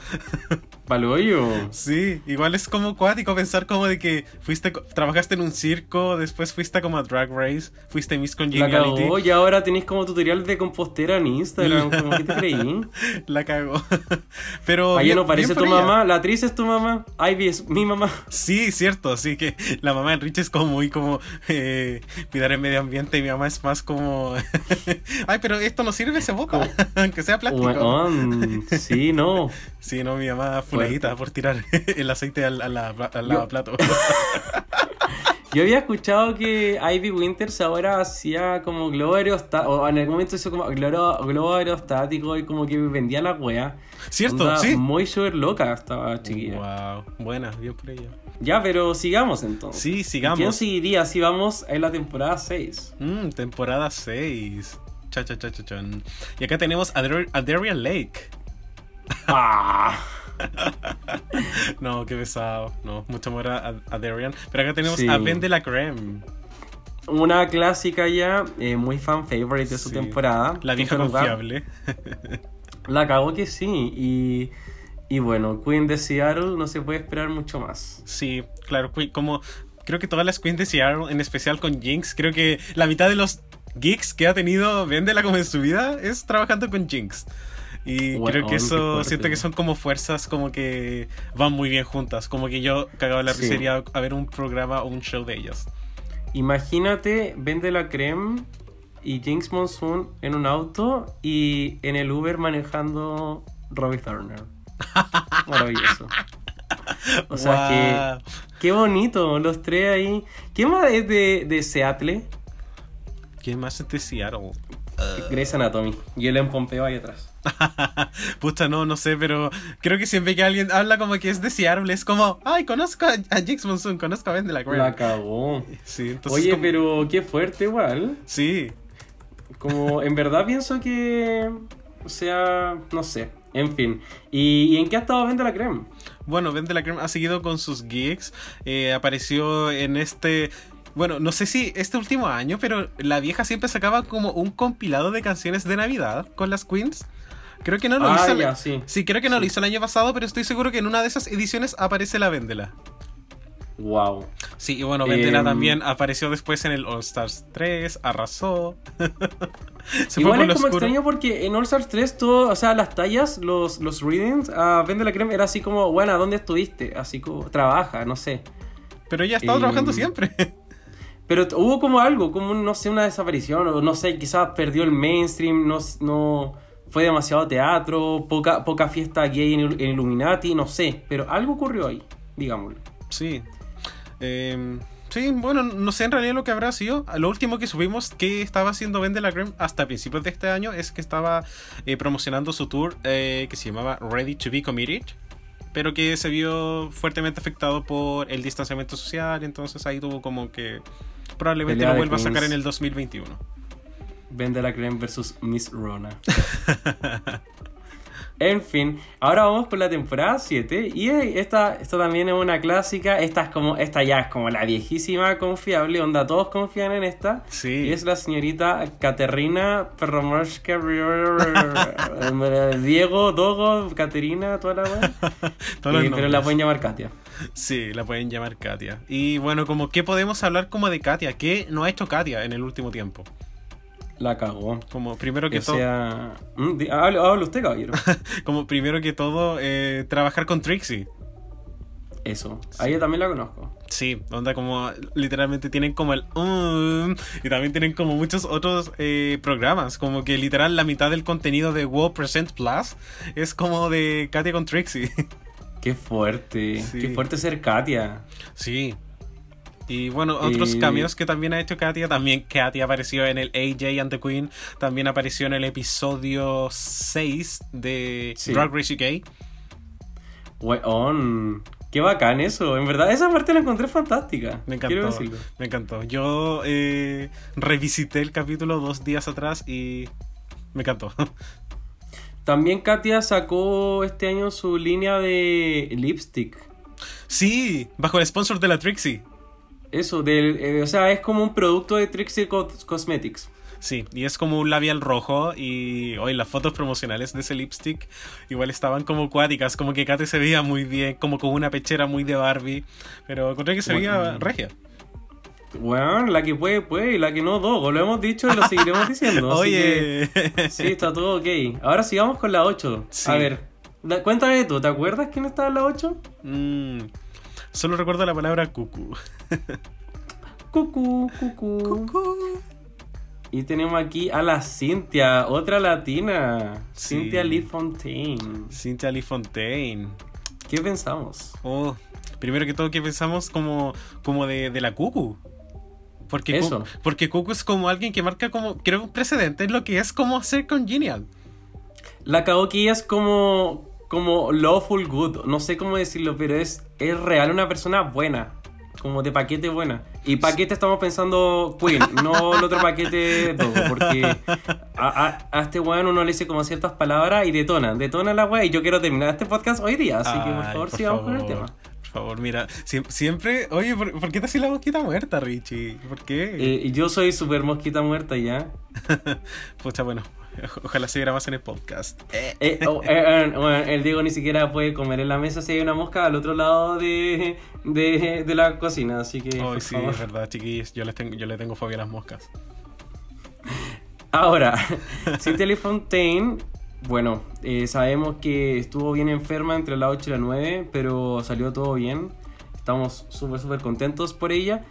Paloyo. Sí, igual es como cuático pensar como de que fuiste, trabajaste en un circo, después fuiste como a Drag Race, fuiste Miss La Congeniality. cagó y ahora tenéis como tutorial de compostera en Instagram. como que te creí. La cagó. Pero. Ahí no parece tu ella. mamá, la actriz es tu mamá, Ivy es mi mamá. Sí, cierto, sí que la mamá de Rich es como muy como eh, cuidar el medio ambiente y mi mamá es más como ay pero esto no sirve se bota aunque sea plástico sí, no. Sí, no, mi mamá por tirar el aceite al, al, al lavaplato. Yo había escuchado que Ivy Winters ahora hacía como globo aerostático, o en algún momento hizo como globo, globo aerostático y como que vendía la wea. Cierto, Onda sí. Muy súper loca estaba chiquilla. Wow, buena, bien por ella. Ya, pero sigamos entonces. Sí, sigamos. ¿Quién seguiría si vamos en la temporada 6? Mm, temporada 6. Cha, cha, cha, cha, chan. Y acá tenemos a, a Darian Lake. ¡Ah! No, qué pesado. No, mucho amor a, a Darian. Pero acá tenemos Sí. a Ben de la Creme. Una clásica ya, eh, muy fan favorite de su temporada. La vieja lugar. confiable. La cagó que sí. Y, y bueno, Queen de Seattle no se puede esperar mucho más. Sí, claro, como creo que todas las queens de Seattle, en especial con Jinx, creo que la mitad de los gigs que ha tenido Vendela como en su vida es trabajando con Jinx. Y creo que qué eso siento que son como fuerzas como que van muy bien juntas. Como que yo cagaba la Sí. risa iría a ver un programa o un show de ellas. Imagínate, vende la creme y Jinx Monsoon en un auto y en el Uber manejando Robbie Turner. Maravilloso. O sea que. Qué bonito, los tres ahí. ¿Qué más es de, de Seattle? ¿Quién más es de Seattle? Grey's Anatomy. Y él en Pompeo ahí atrás. Pucha, no, no sé, pero creo que siempre que alguien habla como que es de Seattle, es como, ay, conozco a, a Jinx Monsoon, conozco a Ben de la Creme. La cagó. Sí, entonces Oye, como- pero qué fuerte igual. Sí, Como en verdad pienso que. O sea, no sé. En fin. ¿Y, y en qué ha estado Vende la Creme? Bueno, Ben de la Creme ha seguido con sus gigs. eh, apareció en este. Bueno, no sé si este último año, pero la vieja siempre sacaba como un compilado de canciones de Navidad con las Queens. Creo que no lo Ah, hizo. ya, sí. creo que no lo hizo el año pasado, pero estoy seguro que en una de esas ediciones aparece la Vendela. Wow. Sí, y bueno, Vendela Em, también apareció después en el All Stars 3, arrasó. Se Igual fue es como oscuro. extraño porque en All Stars 3 todo, o sea, las tallas, los, los readings, a Vende la Creme era así como, bueno, ¿dónde estuviste? Así como, trabaja, no sé. Pero ella ha estado Em, trabajando siempre. Pero hubo como algo, como, no sé, una desaparición, o no sé, quizás perdió el mainstream, no fue demasiado teatro, poca, poca fiesta gay en, Il- en Illuminati, no sé, pero algo ocurrió ahí, digámoslo. Sí. Em, sí, bueno, no sé en realidad lo que habrá sido. Lo último que subimos que estaba haciendo Ben de la Creme hasta principios de este año es que estaba eh, promocionando su tour eh, que se llamaba Ready to Be Committed. Pero que se vio fuertemente afectado por el distanciamiento social. Entonces ahí tuvo como que probablemente lo de vuelva a sacar en el 2021. Vende la Creme versus Miss Rona. En fin, ahora vamos con la temporada 7 y eh, esta, esta también es una clásica, esta es como esta ya es como la viejísima confiable, onda todos confían en esta. Sí. Y es la señorita Caterina Perromoshka Diego, Dogo, Caterina, toda la Eh, pero la pueden llamar Katia. Sí, la pueden llamar Katia. Y bueno, como que podemos hablar como de Katia. ¿Qué no ha hecho Katia en el último tiempo? La cagó. Como primero que todo. sea, mm, hable, hable usted, caballero. Como primero que todo, eh, trabajar con Trixie. Eso, a ella también la conozco. Sí, onda como literalmente tienen como el um, y también tienen como muchos otros eh, programas, como que literal la mitad del contenido de WoW Present Plus es como de Katia con Trixie. Qué fuerte. Sí. Qué fuerte ser Katia. Sí. Y bueno, otros Y- cambios que también ha hecho Katia. También Katia apareció en el AJ and the Queen. También apareció en el episodio 6 de Sí. Drag Race UK. Weón. Qué bacán eso. En verdad, esa parte la encontré fantástica. Me encantó. Me encantó. Yo eh, revisité el capítulo dos días atrás y me encantó. También Katia sacó este año su línea de lipstick. sí, bajo el sponsor de la Trixie. Eso, del, eh, o sea, es como un producto de Trixie Cos- Cosmetics. Sí, y es como un labial rojo y hoy las fotos promocionales de ese lipstick igual estaban como cuáticas, como que Kate se veía muy bien, como con una pechera muy de Barbie, pero encontré que se veía Bueno. regia. Weón, la que puede, puede, y la que no, dos. Lo hemos dicho y lo seguiremos diciendo. Oye, que, sí, está todo ok. Ahora sigamos con la 8. Sí. A ver, da- cuéntame tú, ¿te acuerdas quién estaba en la 8? Mm, solo recuerdo la palabra cucu. Cucu, cucu. Y tenemos aquí a la Cintia, otra latina. Sí. Cintia Lee Fontaine. Cynthia Lee Fontaine. ¿Qué pensamos? Oh, primero que todo, ¿qué pensamos como, como de, de la cucu? Porque, Eso. porque Cucu es como alguien que marca como, creo, un precedente en lo que es como ser congenial. La ella es como, como lawful good, no sé cómo decirlo, pero es, es real una persona buena, como de paquete buena. Y paquete estamos pensando Queen, no el otro paquete Dogo, porque a, a- a este weón uno le dice como ciertas palabras y detona, detona la weá y yo quiero terminar este podcast hoy día, así que por favor sigamos con el tema. Por favor, mira, siem- siempre, oye, ¿por, por qué te haces la mosquita muerta, Richie? ¿Por qué? Eh, yo soy super mosquita muerta ya. Pucha, bueno, ojalá se en el podcast. Eh, Eh, oh, eh, bueno, el Diego ni siquiera puede comer en la mesa si hay una mosca al otro lado de, de, de la cocina, así que... Por sí, favor. es verdad, chiquillos, yo, les tengo, yo le tengo fobia a las moscas. Ahora, Cynthia Lee Fontaine, bueno, sabemos que estuvo bien enferma entre la 8 y la 9, pero salió todo bien. Estamos súper, súper contentos por ella.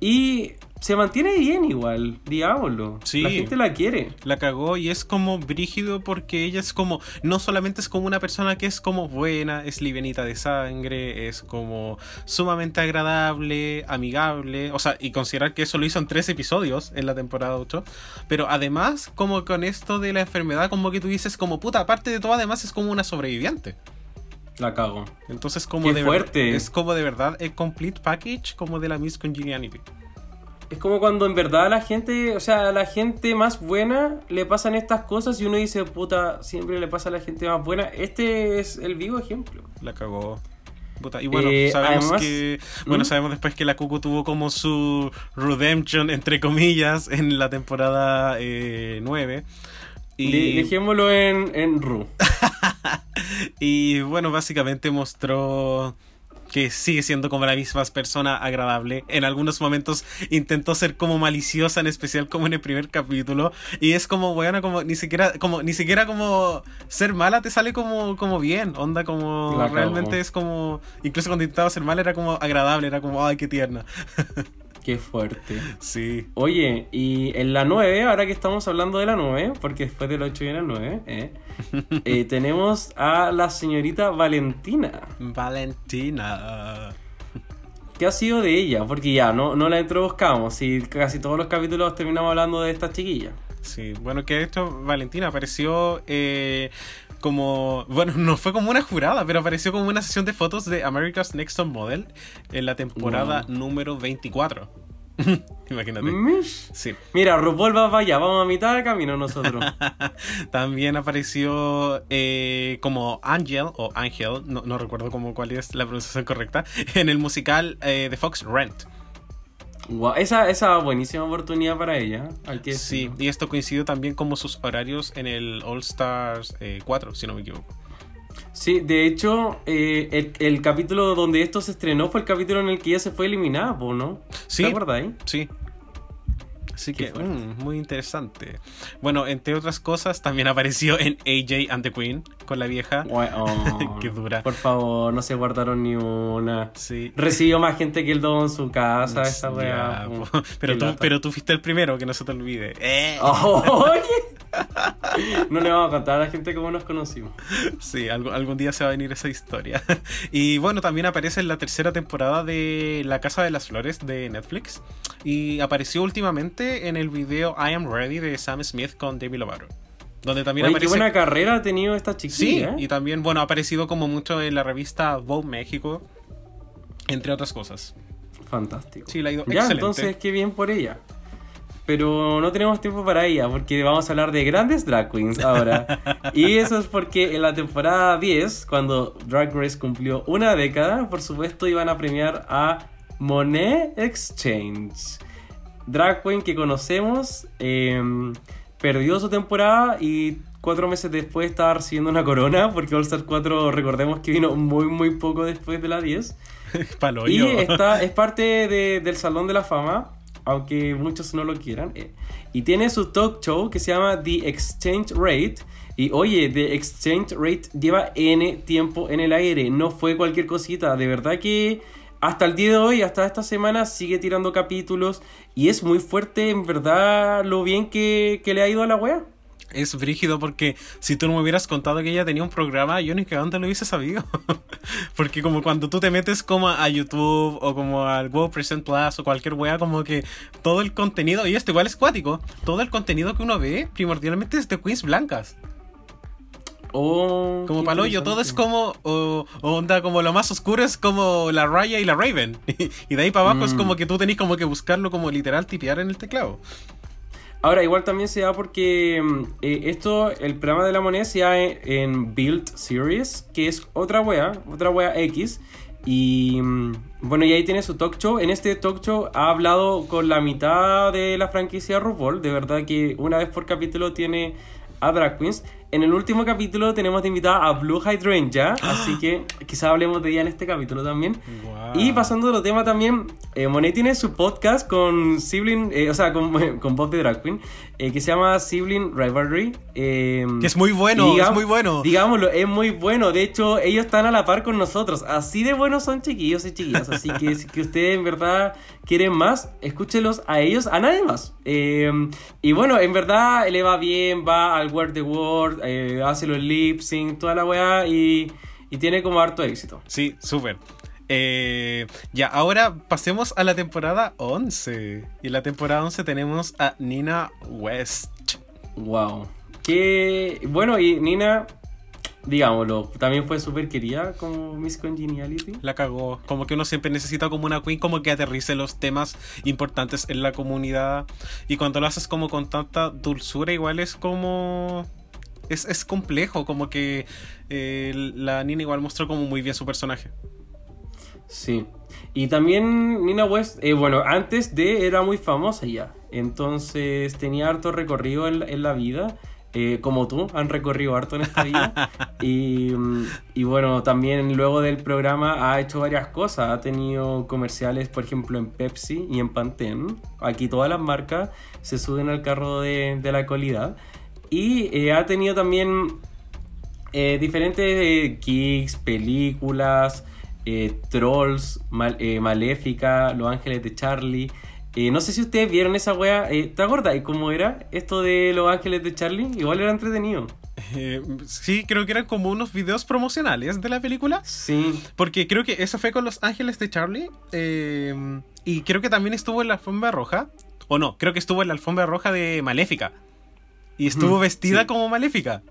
Y se mantiene bien igual, digámoslo. Sí. La gente la quiere. La cagó y es como brígido porque ella es como, no solamente es como una persona que es como buena, es livianita de sangre, es como sumamente agradable, amigable, o sea, y considerar que eso lo hizo en tres episodios en la temporada 8, pero además como con esto de la enfermedad, como que tú dices como puta, aparte de todo, además es como una sobreviviente. La cago. Entonces como ¡Qué de fuerte! verdad, es como de verdad el complete package como de la Miss Congeniality. Es como cuando en verdad la gente, o sea, a la gente más buena le pasan estas cosas y uno dice, puta, siempre le pasa a la gente más buena. Este es el vivo ejemplo. La cagó. Puta, Y bueno, Eh, sabemos además- que. Bueno, ¿Mm? sabemos después que la Cucu tuvo como su redemption, entre comillas, en la temporada eh, 9. De- Y, dejémoslo en, en Ru. y bueno, básicamente mostró que sigue siendo como la misma persona agradable. En algunos momentos intentó ser como maliciosa, en especial como en el primer capítulo. Y es como, bueno, como ni siquiera, como, ni siquiera como ser mala te sale como, como bien. Onda como La realmente es como. Incluso cuando intentaba ser mala era como agradable, era como, ay, qué tierna. Qué fuerte. Sí. Oye, y en la 9, ahora que estamos hablando de la 9, porque después del 8 viene la 9, ¿eh? Eh, tenemos a la señorita Valentina. Valentina. ¿Qué ha sido de ella? Porque ya, no, no la introduzcamos y casi todos los capítulos terminamos hablando de esta chiquilla. Sí, bueno, que esto, Valentina apareció eh, como, bueno, no fue como una jurada, pero apareció como una sesión de fotos de America's Next Top Model en la temporada Wow. número 24. Imagínate. Mish. Sí. Mira, RuPaul va para allá, vamos a mitad de camino nosotros. También apareció eh, como Angel o Ángel, no, no recuerdo cómo cuál es la pronunciación correcta, en el musical eh, de Fox Rent. Esa, esa buenísima oportunidad para ella, hay que Sí, decirlo. y esto coincidió también como sus horarios en el All Stars eh, 4, si no me equivoco. Sí, de hecho, eh, el, el capítulo donde esto se estrenó fue el capítulo en el que ella se fue eliminada, ¿no? Sí. ¿Te acuerdas ahí? Sí. Así Qué que, mm, muy interesante. Bueno, entre otras cosas, también apareció en AJ and the Queen con la vieja. Oh. Qué dura. Por favor, no se guardaron ni una. Sí. Recibió más gente que el don en su casa, esa weá. pero, tú, pero tú fuiste el primero, que no se te olvide. Eh. Oye. No le vamos a contar a la gente cómo nos conocimos. Sí, algo- algún día se va a venir esa historia. Y bueno, también aparece en la tercera temporada de La Casa de las Flores de Netflix. Y apareció últimamente en el video I Am Ready de Sam Smith con Demi Lovato. Donde también Oye, qué aparece... buena carrera ha tenido esta Sí, chiquilla. ¿eh? y también, bueno, ha aparecido como mucho en la revista Vogue México, entre otras cosas. Fantástico. Sí, le ha ido ya, excelente. entonces qué bien por ella. Pero no tenemos tiempo para ella porque vamos a hablar de grandes drag queens ahora. y eso es porque en la temporada 10, cuando Drag Race cumplió una década, por supuesto iban a premiar a Monet Exchange. Drag queen que conocemos, eh, perdió su temporada y cuatro meses después estaba recibiendo una corona porque All Star 4 recordemos que vino muy muy poco después de la 10. Palo Y está, es parte de- del Salón de la Fama, aunque muchos no lo quieran. eh. Y tiene su talk show que se llama The Exchange Rate. Y oye, The Exchange Rate lleva N tiempo en el aire, no fue cualquier cosita. De verdad que hasta el día de hoy, hasta esta semana, sigue tirando capítulos. Y es muy fuerte, en verdad, lo bien que, que le ha ido a la wea. Es brígido porque si tú no me hubieras contado que ella tenía un programa, yo ni dónde lo hubiese sabido. porque como cuando tú te metes como a YouTube o como al Present Plus o cualquier wea, como que todo el contenido, y esto igual es cuático, todo el contenido que uno ve primordialmente es de queens blancas. Oh, Como qué palollo, todo es como, o, o onda como lo más oscuro es como la Raya y la Raven. y de ahí para abajo es Mm. como que tú tenés como que buscarlo como literal tipear en el teclado. Ahora, igual también se da porque mm, eh, esto, el programa de la moneda se da en, en Build Series, que es otra wea, otra wea X. Y mm, bueno, y ahí tiene su talk show. En este talk show ha hablado con la mitad de la franquicia RuPaul. De verdad que una vez por capítulo tiene a Drag Queens. En el último capítulo tenemos de invitada a Blue Hydrangea, así que quizá hablemos de ella en este capítulo también. Y pasando de los temas también, eh, Monet tiene su podcast con Sibling, eh, o sea, con, con Bob de Drag Queen, eh, que se llama Sibling Rivalry. eh, Que es muy bueno, es muy bueno. Digámoslo, es muy bueno. De hecho, ellos están a la par con nosotros. Así de buenos son chiquillos y chiquillas. Así que si que ustedes en verdad quieren más, escúchelos a ellos, a nadie más. Eh, y bueno, en verdad le va bien, va al Word the Word, eh, hace los lip sync, toda la weá y, y tiene como harto éxito. Sí, súper. Eh, ya, ahora pasemos a la temporada 11. Y en la temporada 11 tenemos a Nina West. Wow. Que bueno, y Nina, digámoslo, también fue súper querida como Miss Congeniality. La cagó. Como que uno siempre necesita como una queen como que aterrice los temas importantes en la comunidad. Y cuando lo haces como con tanta dulzura, igual es como... Es, es complejo, como que eh, la Nina igual mostró como muy bien su personaje. Sí. Y también Nina West, eh, bueno, antes de era muy famosa ya. Entonces tenía harto recorrido en, la- en la vida. eh, como tú, han recorrido harto en esta vida. y, mm, y bueno, también luego del programa ha hecho varias cosas. Ha tenido comerciales, por ejemplo, en Pepsi y en Pantene. Aquí todas las marcas se suben al carro de, de la calidad. Y eh, ha tenido también eh, diferentes eh, kicks, películas, Trolls, Mal- Maléfica, Los Ángeles de Charlie. Eh, no sé si ustedes vieron esa wea. Eh, ¿Te acuerdas cómo era esto de Los Ángeles de Charlie? Igual era entretenido. Eh, sí, creo que eran como unos videos promocionales de la película. Sí. Porque creo que eso fue con Los Ángeles de Charlie. y creo que también estuvo en la alfombra roja. O no, creo que estuvo en la alfombra roja de Maléfica. Y estuvo vestida sí. como Maléfica.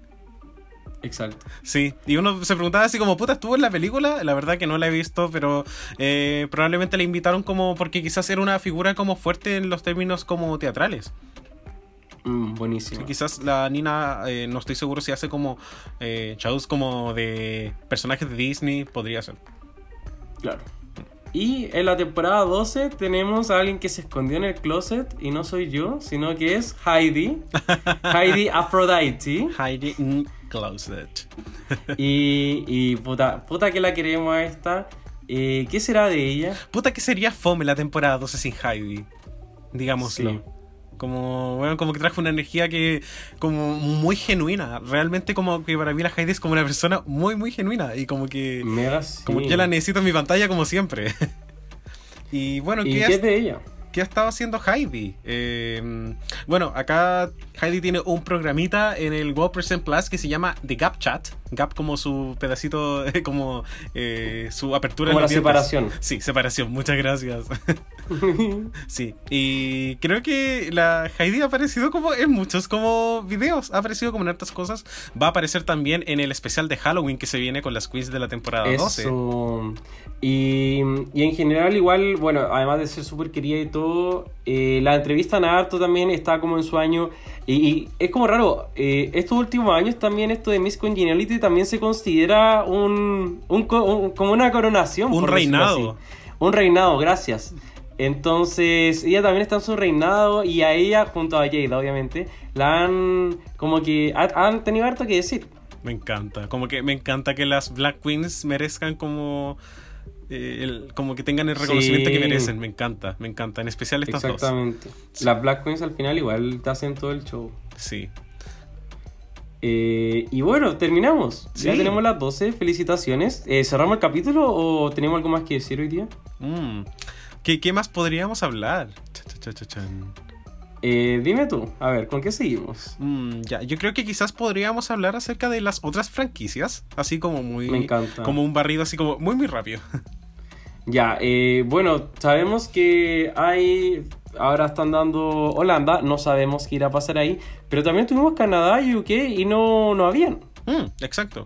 Exacto. Sí, y uno se preguntaba así como, puta, ¿estuvo en la película? La verdad que no la he visto, pero eh, probablemente la invitaron como porque quizás era una figura como fuerte en los términos como teatrales. Mm, buenísimo. Sí, quizás la Nina, eh, no estoy seguro si hace como eh, shows como de personajes de Disney, podría ser. Claro. Y en la temporada 12 tenemos a alguien que se escondió en el closet y no soy yo, sino que es Heidi. Heidi Aphrodite. Heidi in Closet. Y, y puta, puta que la queremos a esta. Eh, ¿Qué será de ella? Puta que sería fome la temporada 12 sin Heidi. Digámoslo. Sí. Como, bueno, como que trajo una energía que, como muy genuina. Realmente como que para mí la Heidi es como una persona muy, muy genuina. Y como que, Mega como sí. que yo la necesito en mi pantalla como siempre. y bueno, ¿Y ¿qué, es de ella? qué ha estado haciendo Heidi? Eh, bueno, acá Heidi tiene un programita en el World Present Plus que se llama The Gap Chat. Gap como su pedacito, como eh, su apertura Como en la separación. Sí, separación, muchas gracias. Sí, y creo que la Heidi ha aparecido como en muchos como videos, ha aparecido como en hartas cosas. Va a aparecer también en el especial de Halloween que se viene con las queens de la temporada 12. Eso. Y, y en general, igual, bueno, además de ser súper querida y todo, eh, la entrevista a harto también está como en su año. Y, y es como raro, eh, estos últimos años también esto de Miss Congeniality también se considera un, un co- un- como una coronación. Un por reinado. Un reinado, gracias. Entonces, ella también está en su reinado y a ella, junto a Jada, obviamente, la han como que ha- han tenido harto que decir. Me encanta, como que me encanta que las Black Queens merezcan como eh, el- como que tengan el reconocimiento Sí. que merecen. Me encanta, me encanta, en especial estas dos. Exactamente. Sí. Las Black Queens al final igual te hacen todo el show. Sí. Eh, y bueno, terminamos. Ya tenemos las 12. Felicitaciones. Eh, ¿Cerramos el capítulo o tenemos algo más que decir hoy día? Mm. ¿Qué, qué más podríamos hablar? Cha, cha, cha. Eh, dime tú. A ver, ¿con qué seguimos? Mm, ya, yo creo que quizás podríamos hablar acerca de las otras franquicias, así como muy... Me encanta. Como un barrido, así como muy, muy rápido. Ya, eh, bueno, sabemos que hay. Ahora están dando Holanda, no sabemos qué irá a pasar ahí. Pero también tuvimos Canadá y UK y no, no habían. Mm, exacto.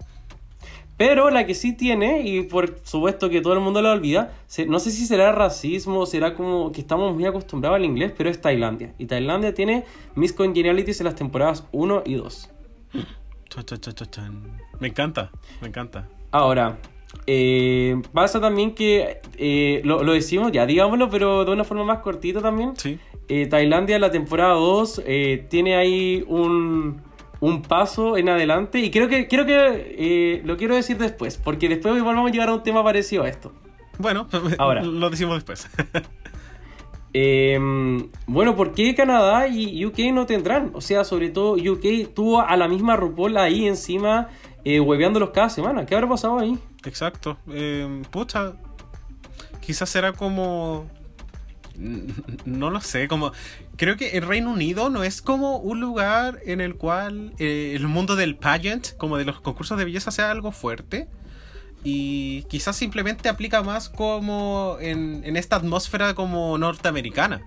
Pero la que sí tiene, y por supuesto que todo el mundo la olvida, no sé si será racismo, será como que estamos muy acostumbrados al inglés, pero es Tailandia. Y Tailandia tiene Miss Congenialities en las temporadas 1 y 2. Cha, cha, cha, cha, chan. Me encanta, me encanta. Ahora, eh, pasa también que, eh, lo, lo decimos ya, digámoslo, pero de una forma más cortita también. Sí. Eh, Tailandia la temporada 2 eh, tiene ahí un, un paso en adelante y creo que, creo que lo quiero decir después, porque después igual vamos a llegar a un tema parecido a esto. Bueno, Ahora. lo decimos después. Eh, bueno, ¿por qué Canadá y UK no tendrán? O sea, sobre todo UK tuvo a la misma RuPaul ahí encima, eh, hueveándolos cada semana. ¿Qué habrá pasado ahí? Exacto. Eh, pucha, quizás será como... No lo sé, como... Creo que el Reino Unido no es como un lugar en el cual eh, el mundo del pageant, como de los concursos de belleza, sea algo fuerte. Y quizás simplemente aplica más como en, en esta atmósfera como norteamericana.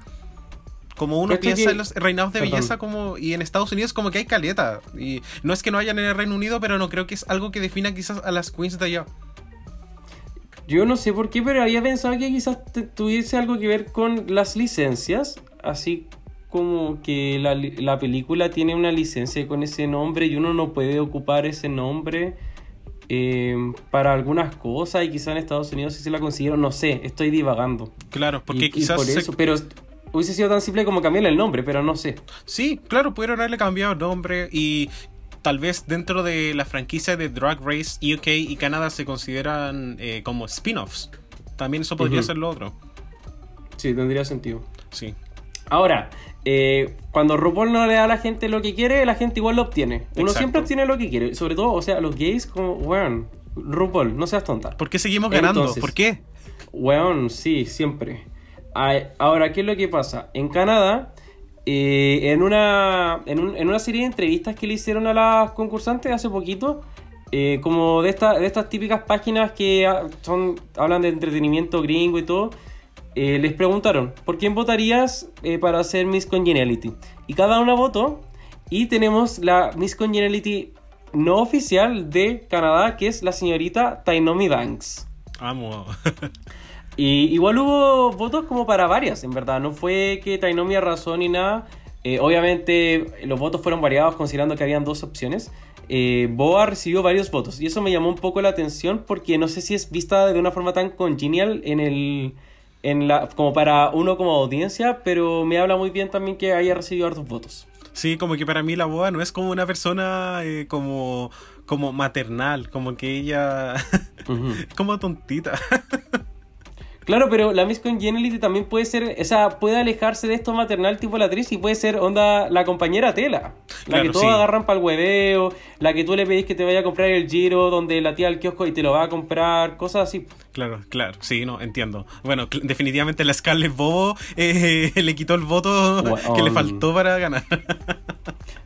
Como uno piensa que- en los reinados de Perdón. belleza como y en Estados Unidos como que hay caleta. Y no es que no hayan en el Reino Unido, pero no creo que es algo que defina quizás a las queens de allá. Yo no sé por qué, pero había pensado que quizás tuviese algo que ver con las licencias, así como que la, la película tiene una licencia con ese nombre y uno no puede ocupar ese nombre eh, para algunas cosas y quizás en Estados Unidos sí se la consiguieron, no sé, estoy divagando. Claro, porque Y- y quizás por se- eso, pero hubiese sido tan simple como cambiarle el nombre, pero no sé. Sí, claro, pudieron haberle cambiado el nombre y tal vez dentro de la franquicia de Drag Race UK y Canadá se consideran eh, como spin-offs. También eso podría ser lo otro. Sí, tendría sentido. Sí. Ahora, eh, cuando RuPaul no le da a la gente lo que quiere, la gente igual lo obtiene. Uno Exacto. siempre obtiene lo que quiere. Sobre todo, o sea, los gays como, weón, RuPaul, no seas tonta. ¿Por qué seguimos ganando? Entonces- ¿Por qué? Weón, sí, siempre. Ahora, ¿qué es lo que pasa? En Canadá, eh, en, una, en, un- en una serie de entrevistas que le hicieron a las concursantes hace poquito, eh, como de, esta- de estas típicas páginas que ah, son, hablan de entretenimiento gringo y todo, eh, les preguntaron, ¿por quién votarías eh, para hacer Miss Congeniality? Y cada una votó y tenemos la Miss Congeniality no oficial de Canadá, que es la señorita Tainomi Banks. Amo. Y igual hubo votos como para varias, en verdad. No fue que Tainomi arrasó ni nada. Eh, obviamente los votos fueron variados considerando que habían dos opciones. Eh, Boa recibió varios votos y eso me llamó un poco la atención porque no sé si es vista de una forma tan congenial en el, en la, como para uno como audiencia, pero me habla muy bien también que haya recibido hartos votos. Sí, como que para mí la boa no es como una persona eh, como, como maternal, como que ella Ujú. es como tontita. Claro, pero la Miss Congeniality también puede ser, o sea, puede alejarse de esto maternal tipo la actriz y puede ser onda la compañera tela. La Claro, que todos sí. agarran para el hueveo, la que tú le pedís que te vaya a comprar el giro donde la tía del kiosco y te lo va a comprar, cosas así. Claro, claro, sí, no, entiendo. Bueno, definitivamente la Scarlett Bobo eh, le quitó el voto que le faltó para ganar.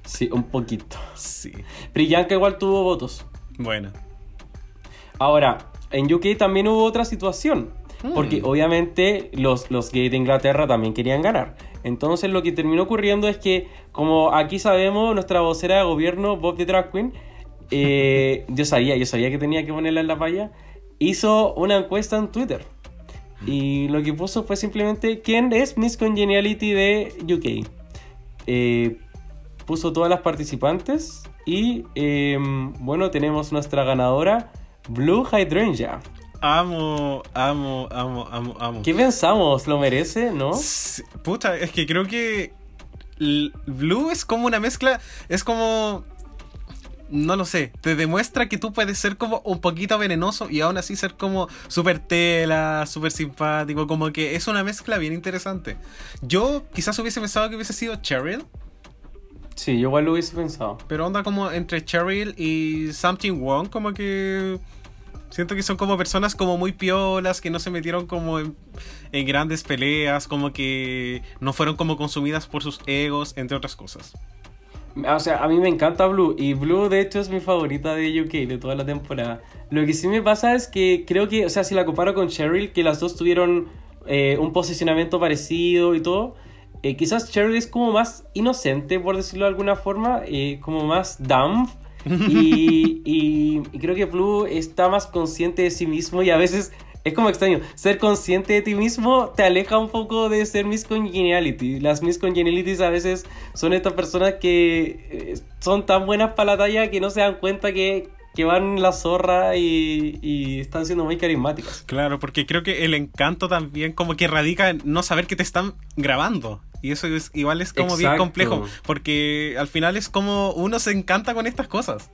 Sí, un poquito. sí, Priyanka igual tuvo votos. bueno. Ahora, en UK también hubo otra situación. Mm. Porque obviamente los, los gays de Inglaterra también querían ganar. Entonces lo que terminó ocurriendo es que, como aquí sabemos, nuestra vocera de gobierno, Bob the Drag Queen, eh, yo sabía, yo sabía que tenía que ponerla en la valla, hizo una encuesta en Twitter. Y lo que puso fue simplemente quién es Miss Congeniality de UK. Eh, puso todas las participantes y eh, bueno, tenemos nuestra ganadora, Blue Hydrangea. Amo, amo, amo, amo, amo. ¿Qué pensamos? ¿Lo merece? ¿No? Sí, Puta, es que creo que Blue es como una mezcla, es como... No lo sé, te demuestra que tú puedes ser como un poquito venenoso y aún así ser como súper tela, súper simpático, como que es una mezcla bien interesante. Yo quizás hubiese pensado que hubiese sido Cheryl, Sí, yo igual lo hubiese pensado. pero onda como entre Cheryl y Something Wrong, como que siento que son como personas como muy piolas, que no se metieron como en, en grandes peleas, como que no fueron como consumidas por sus egos, entre otras cosas. O sea, a mí me encanta Blue. Y Blue, de hecho, es mi favorita de UK de toda la temporada. Lo que sí me pasa es que creo que, o sea, si la comparo con Cheryl, que las dos tuvieron eh, un posicionamiento parecido y todo. eh, quizás Cheryl es como más inocente, por decirlo de alguna forma, eh, como más dumb. Y, y- y creo que Blue está más consciente de sí mismo y a veces es como extraño. Ser consciente de ti mismo te aleja un poco de ser Miss Congeniality. Las Miss Congenialities a veces son estas personas que eh, son tan buenas para la talla que no se dan cuenta que, que van en la zorra y, y están siendo muy carismáticas. Claro, porque creo que el encanto también como que radica en no saber que te están grabando. Y eso es, igual es como bien complejo, porque al final es como uno se encanta con estas cosas.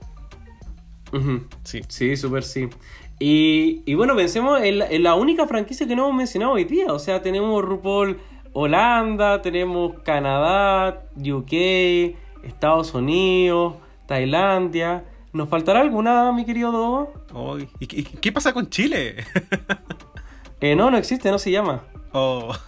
Sí. Sí, súper sí. Y, y bueno, pensemos en la, en la única franquicia que no hemos mencionado hoy día. O sea, tenemos RuPaul Holanda, tenemos Canadá, UK, Estados Unidos, Tailandia. ¿Nos faltará alguna, mi querido Dogo? Ay, ¿Y, qué pasa con Chile? Eh, no, no existe, no se llama. Oh.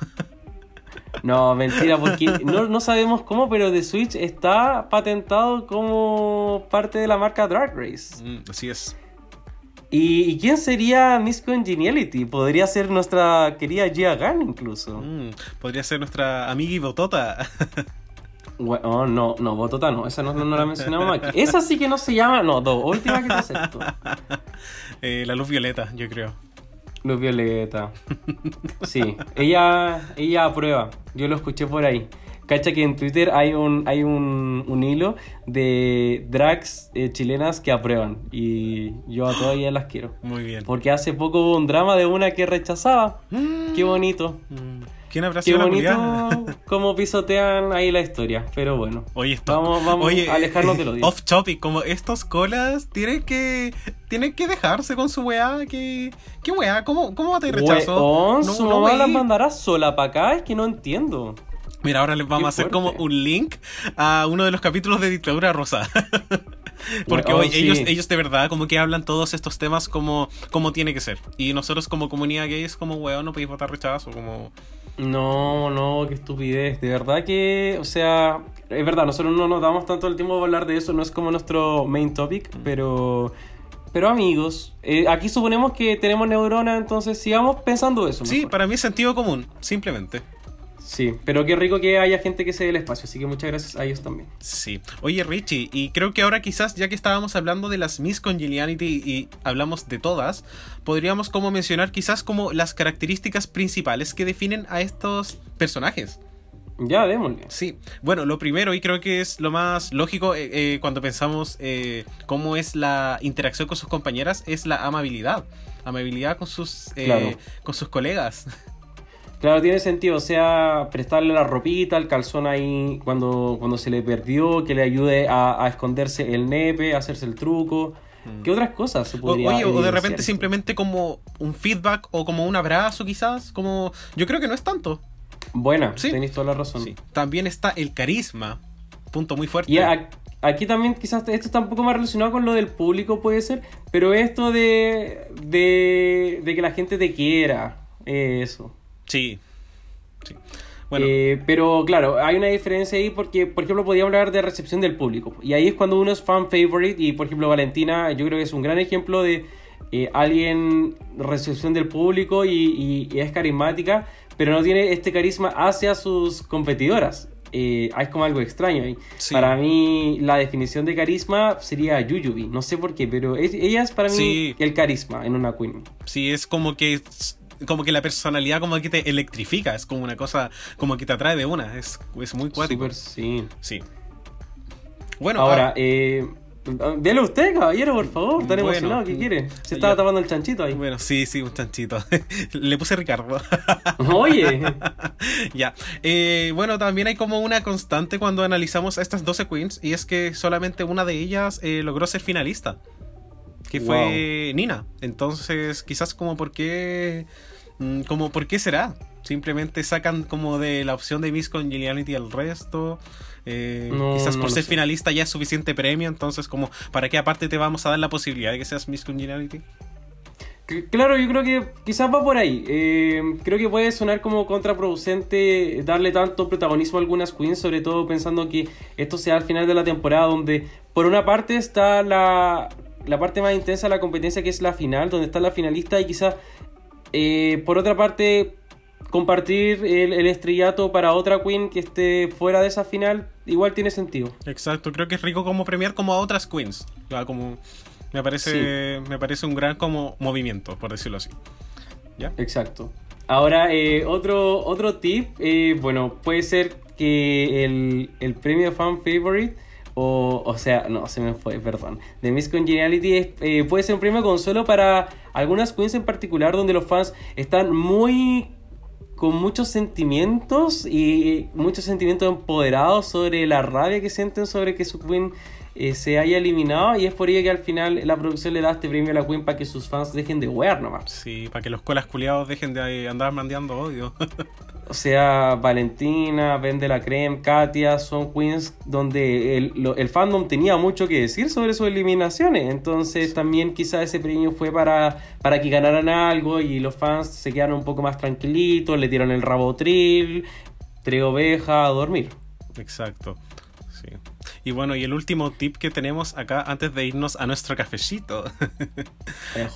No, mentira, porque no, no sabemos cómo, pero The Switch está patentado como parte de la marca Drag Race. Mm, así es. ¿Y, y quién sería Miss Congeniality? Podría ser nuestra querida Gia Gunn incluso. Mm, podría ser nuestra amiga y botota. Oh, no, no, Botota no, esa no, no la mencionamos aquí. Esa sí que no se llama, no, dos, última que te acepto. Eh, la luz violeta, yo creo. Luz Violeta. Sí, ella, ella aprueba, yo lo escuché por ahí. Cacha que en Twitter hay un, hay un, un hilo de drags eh, chilenas que aprueban y yo a todas ellas las quiero. Muy bien. Porque hace poco hubo un drama de una que rechazaba. Qué bonito. Mm, ¿Quién habrá Qué sido la bonito culiada? cómo pisotean ahí la historia, pero bueno. Oye, esto, Vamos, vamos oye, a alejarnos eh, del odio. Off topic, como estos colas tienen que tienen que dejarse con su weá. Que, ¿Qué weá? ¿Cómo, cómo te rechazo? Weón, No, su no mamá la veí. mandará sola para acá, es que no entiendo. Mira, ahora les vamos Qué a hacer fuerte. como un link a uno de los capítulos de Dictadura Rosa. Porque hoy sí. ellos, ellos de verdad como que hablan todos estos temas como, como tiene que ser. Y nosotros como comunidad gay es como, weón, no podéis votar rechazo. Como... No, no, qué estupidez. De verdad que, o sea, es verdad, nosotros no nos damos tanto el tiempo de hablar de eso, no es como nuestro main topic, pero, pero amigos, eh, aquí suponemos que tenemos neuronas, entonces sigamos pensando eso. Sí, mejor. para mí es sentido común, simplemente. Sí, pero qué rico que haya gente que se dé el espacio, así que muchas gracias a ellos también. Sí. Oye, Richie, y creo que ahora quizás, ya que estábamos hablando de las Miss Congeniality y hablamos de todas, podríamos como mencionar quizás como las características principales que definen a estos personajes. Ya, démosle. Sí, bueno, lo primero y creo que es lo más lógico eh, eh, cuando pensamos eh, cómo es la interacción con sus compañeras es la amabilidad. Amabilidad con sus, Claro. con sus colegas. Claro, tiene sentido, o sea, prestarle la ropita, el calzón ahí cuando, cuando se le perdió, que le ayude a, a esconderse el nepe, a hacerse el truco. ¿Qué otras cosas se podría oye, o de repente simplemente como un feedback o como un abrazo quizás, como yo creo que no es tanto. Buena, Sí. tenéis toda la razón. Sí. También está el carisma, punto muy fuerte. Y a- aquí también quizás esto está un poco más relacionado con lo del público, puede ser, pero esto de, de, de que la gente te quiera, eh, eso. Sí. sí. Bueno, Eh, pero claro, hay una diferencia ahí porque, por ejemplo, podíamos hablar de recepción del público. Y ahí es cuando uno es fan favorite y, por ejemplo, Valentina, yo creo que es un gran ejemplo de eh, alguien recepción del público y, y- y es carismática, pero no tiene este carisma hacia sus competidoras. Eh, es como algo extraño ahí. Sí. Para mí, la definición de carisma sería Yuyubi. No sé por qué, pero es- ella es para mí Sí. el carisma en una queen. sí, es como que como que la personalidad como que te electrifica, es como una cosa como que te atrae de una, es, es muy cuático. Súper, sí. Sí. Bueno, Ahora, ah, eh, dele usted, caballero, por favor. Tan Bueno, emocionado, ¿qué quiere? Se ya. estaba tapando el chanchito ahí. bueno, sí, sí, un chanchito. Le puse Ricardo. Oye, ya. Eh, bueno, también hay como una constante cuando analizamos a estas 12 queens y es que solamente una de ellas eh, logró ser finalista. Que fue Nina. Entonces, quizás como por qué... mm, Como por qué será. Simplemente sacan como de la opción de Miss Congeniality al resto. Eh, No, quizás por ser finalista ya es suficiente premio. Entonces, como, ¿para qué aparte te vamos a dar la posibilidad de que seas Miss Congeniality? claro, yo creo que quizás va por ahí. Eh, creo que puede sonar como contraproducente darle tanto protagonismo a algunas queens, sobre todo pensando que esto sea al final de la temporada, donde por una parte está la, la parte más intensa de la competencia, que es la final, donde está la finalista, y quizás eh, por otra parte compartir el, el estrellato para otra queen que esté fuera de esa final, igual tiene sentido. Exacto, creo que es rico como premiar como a otras queens. Ya, como me parece me parece un gran como movimiento, por decirlo así. ¿Ya? Exacto. Ahora, eh, otro, otro tip, eh, bueno, puede ser que el, el premio Fan Favorite, o, o sea, no, se me fue, perdón, de Miss Congeniality es, eh, puede ser un premio consuelo para algunas queens en particular donde los fans están muy con muchos sentimientos y muchos sentimientos empoderados sobre la rabia que sienten sobre que su queen eh, se haya eliminado y es por ello que al final la producción le da este premio a la queen para que sus fans dejen de wear nomás. Sí, para que los colas culiados dejen de andar mandeando odio. O sea, Valentina, Vende la Creme, Katia, son queens donde el, lo- el fandom tenía mucho que decir sobre sus eliminaciones. Entonces también quizá ese premio fue para, para que ganaran algo y los fans se quedaron un poco más tranquilitos, le dieron el rabotril, tres ovejas a dormir. Exacto. Y bueno, y el último tip que tenemos acá antes de irnos a nuestro cafecito.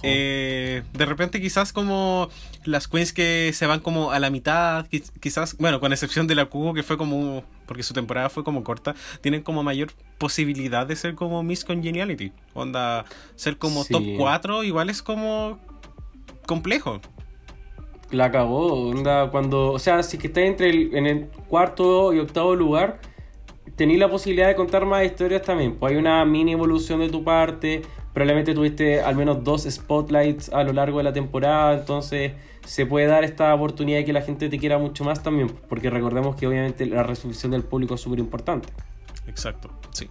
Eh, de repente quizás como las queens que se van como a la mitad, qui- quizás, bueno, con excepción de la Cubo que fue como, porque su temporada fue como corta, tienen como mayor posibilidad de ser como Miss Congeniality. Onda, ser como Sí. top 4 igual es como complejo. La cagó, onda, cuando, o sea, si que estás entre el, en el cuarto y octavo lugar, tenés la posibilidad de contar más historias también. Pues hay una mini evolución de tu parte, probablemente tuviste al menos dos spotlights a lo largo de la temporada, entonces se puede dar esta oportunidad de que la gente te quiera mucho más también, porque recordemos que obviamente la resolución del público es súper importante. Exacto, sí.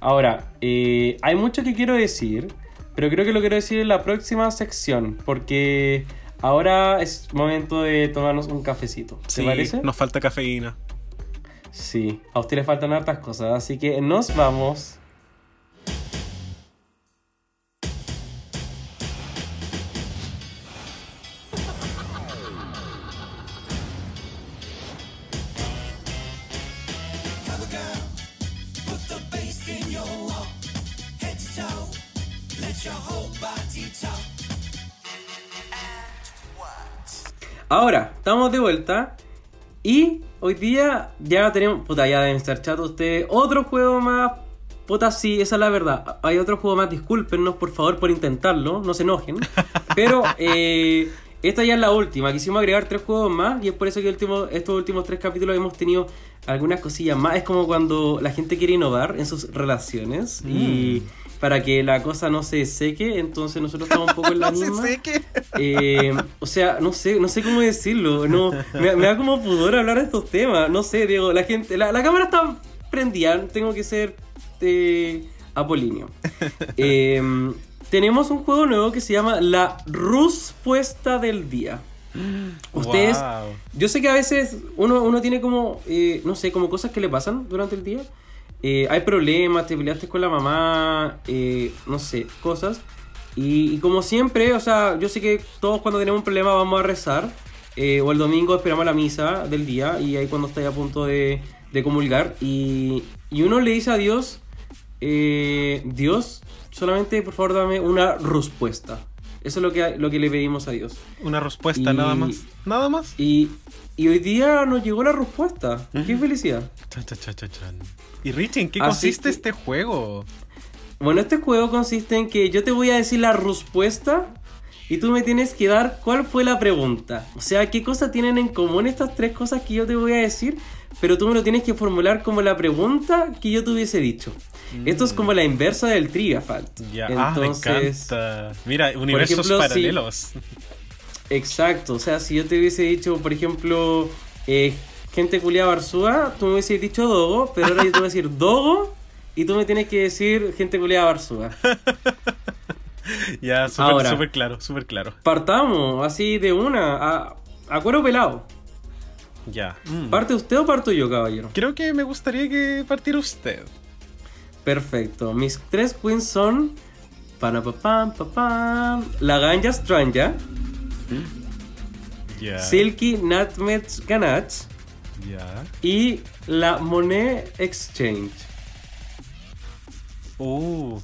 Ahora, eh, hay mucho que quiero decir, pero creo que lo quiero decir en la próxima sección, porque ahora es momento de tomarnos un cafecito. ¿Te Sí, parece? nos falta cafeína. Sí, a usted le faltan hartas cosas, así que nos vamos. Ahora, estamos de vuelta. Y hoy día ya tenemos. Puta, ya deben estar chatos ustedes. Otro juego más. Puta, sí, esa es la verdad. Hay otro juego más, discúlpenos por favor por intentarlo, no se enojen. Pero eh, esta ya es la última. Quisimos agregar tres juegos más y es por eso que último, estos últimos tres capítulos hemos tenido algunas cosillas más. Es como cuando la gente quiere innovar en sus relaciones y para que la cosa no se seque, entonces nosotros estamos un poco en la No sé, misma. sé que... Eh, o sea, no sé, no sé cómo decirlo. No, me, me da como pudor hablar de estos temas. No sé, Diego, la gente, la, la cámara está prendida. Tengo que ser eh, Apolinio. Em, tenemos un juego nuevo que se llama La Respuesta del Día. Ustedes, Wow. yo sé que a veces uno, uno tiene como, eh, no sé, como cosas que le pasan durante el día. Eh, hay problemas, te peleaste con la mamá, eh, no sé, cosas. Y, y como siempre, o sea, yo sé que todos cuando tenemos un problema vamos a rezar. eh, o el domingo esperamos la misa del día y ahí cuando estáis a punto de, de comulgar. Y, y uno le dice a Dios, eh, Dios, solamente por favor dame una respuesta. Eso es lo que, lo que le pedimos a Dios. Una respuesta, Y- nada más. Nada más. Y, y hoy día nos llegó la respuesta. ¡Qué felicidad! Chan, chan, chan. Y Richie, ¿en qué consiste este juego? Bueno, este juego consiste en que yo te voy a decir la respuesta y tú me tienes que dar cuál fue la pregunta. O sea, qué cosas tienen en común estas tres cosas que yo te voy a decir, pero tú me lo tienes que formular como la pregunta que yo te hubiese dicho. Esto es como la inversa del Trivia Fact. Ya, ah, me encanta. Mira, universos ejemplo, si- paralelos. Exacto, o sea, si yo te hubiese dicho, por ejemplo, eh, gente culiada Barzúa, tú me hubieses dicho Dogo, pero ahora yo te voy a decir Dogo y tú me tienes que decir gente culiada Barzúa. Ya, súper súper claro, súper claro. Partamos, así de una, a, a cuero pelado. Ya. Mm. ¿Parte usted o parto yo, caballero? Creo que me gustaría que partiera usted. Perfecto, mis tres queens son... Panapapam, papam, la ganja Stranja, Ya. Silky Nutmeg Ganache Ya. y la Monet Exchange. Uh,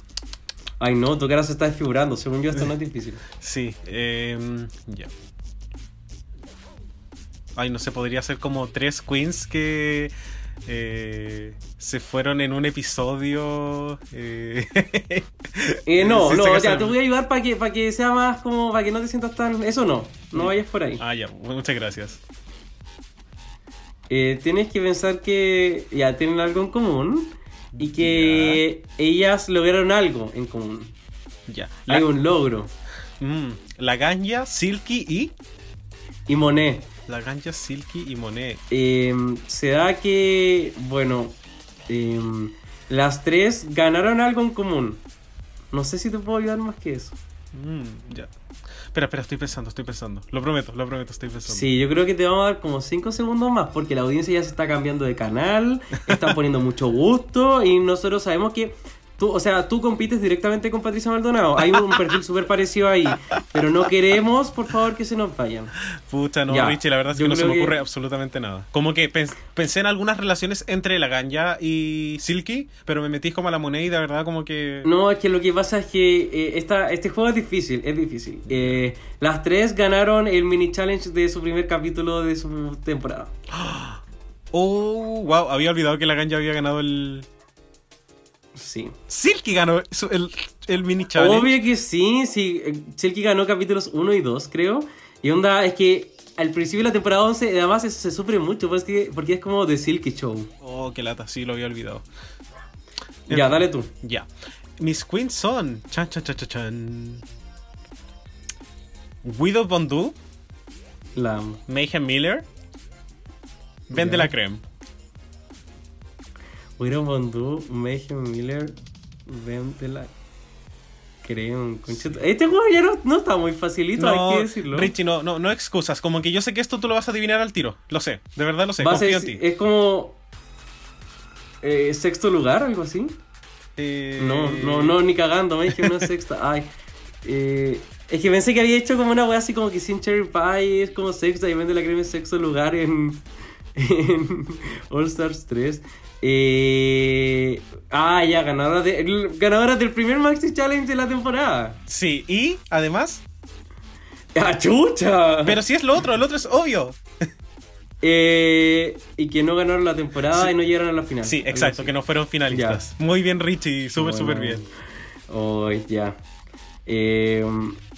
Ay no, tu cara se está desfigurando, según yo esto no es difícil. sí. em, ya. Ay, no sé, podría ser como tres queens que eh, se fueron en un episodio. eh, Eh, no, Sí, no, ya, hacer- te voy a ayudar para que, para que sea más como, para que no te sientas tan... Eso no, no vayas por ahí. Ah, ya, muchas gracias. Eh, tienes que pensar que ya tienen algo en común y que ellas lograron algo en común. Ya. La, Hay un logro. mm, la ganja, Silky y. Y Monet, La ganja, Silky y Monet. eh, se da que, bueno, eh, las tres ganaron algo en común. No sé si te puedo ayudar más que eso. Mm, ya. Espera, espera, estoy pensando, estoy pensando. Lo prometo, lo prometo, estoy pensando. Sí, yo creo que te vamos a dar como 5 segundos más porque la audiencia ya se está cambiando de canal, están poniendo mucho gusto y nosotros sabemos que tú, o sea, tú compites directamente con Patricia Maldonado. Hay un perfil súper parecido ahí, pero no queremos, por favor, que se nos vayan. Pucha, no, Ya, Richie, la verdad es que yo no se me que- ocurre absolutamente nada. Como que pens- pensé en algunas relaciones entre la ganja y Silky, pero me metí como a la moneda y de verdad como que... No, es que lo que pasa es que eh, esta, este juego es difícil, es difícil. Eh, las tres ganaron el mini challenge de su primer capítulo de su temporada. Oh, wow, había olvidado que la ganja había ganado el... Sí. Silky ganó el, el mini challenge. Obvio que sí, sí. Selkie ganó capítulos 1 y 2, creo. Y onda, es que al principio de la temporada 11, además se, se sufre mucho porque, porque es como The Silky Show. Oh, qué lata, sí, lo había olvidado. Ya, dale tú. Ya. Mis queens son... Chan, chan, chan, chan, chan. Widow Bondu, La amo. Mayhem Miller, Vende Ya. la creme. Wiro Bondu, Mayhem Miller, Ben de la Creo, conchito. Este juego ya no, no está muy facilito, hay que decirlo. Richie, no, no, no excusas. Como que yo sé que esto tú lo vas a adivinar al tiro. Lo sé, de verdad lo sé. Confío ser- en ti. es como. eh, sexto lugar, algo así. Eh, No, no, no, ni cagando, me dije una sexta. Ay. Eh, es que pensé que había hecho como una wea así como que sin cherry pie es como sexta y vende la crema en sexto lugar en, en All Stars 3. Eh, ah, ya, ganadora, de, ganadora del primer Maxi Challenge de la temporada. Sí, y además. ¡Ah, chucha! Pero si es lo otro, el otro es obvio. Eh, y que no ganaron la temporada Sí. y no llegaron a la final. Sí, exacto, que no fueron finalistas. Muy bien, Richie, súper, súper bien. Oh, ya. Eh,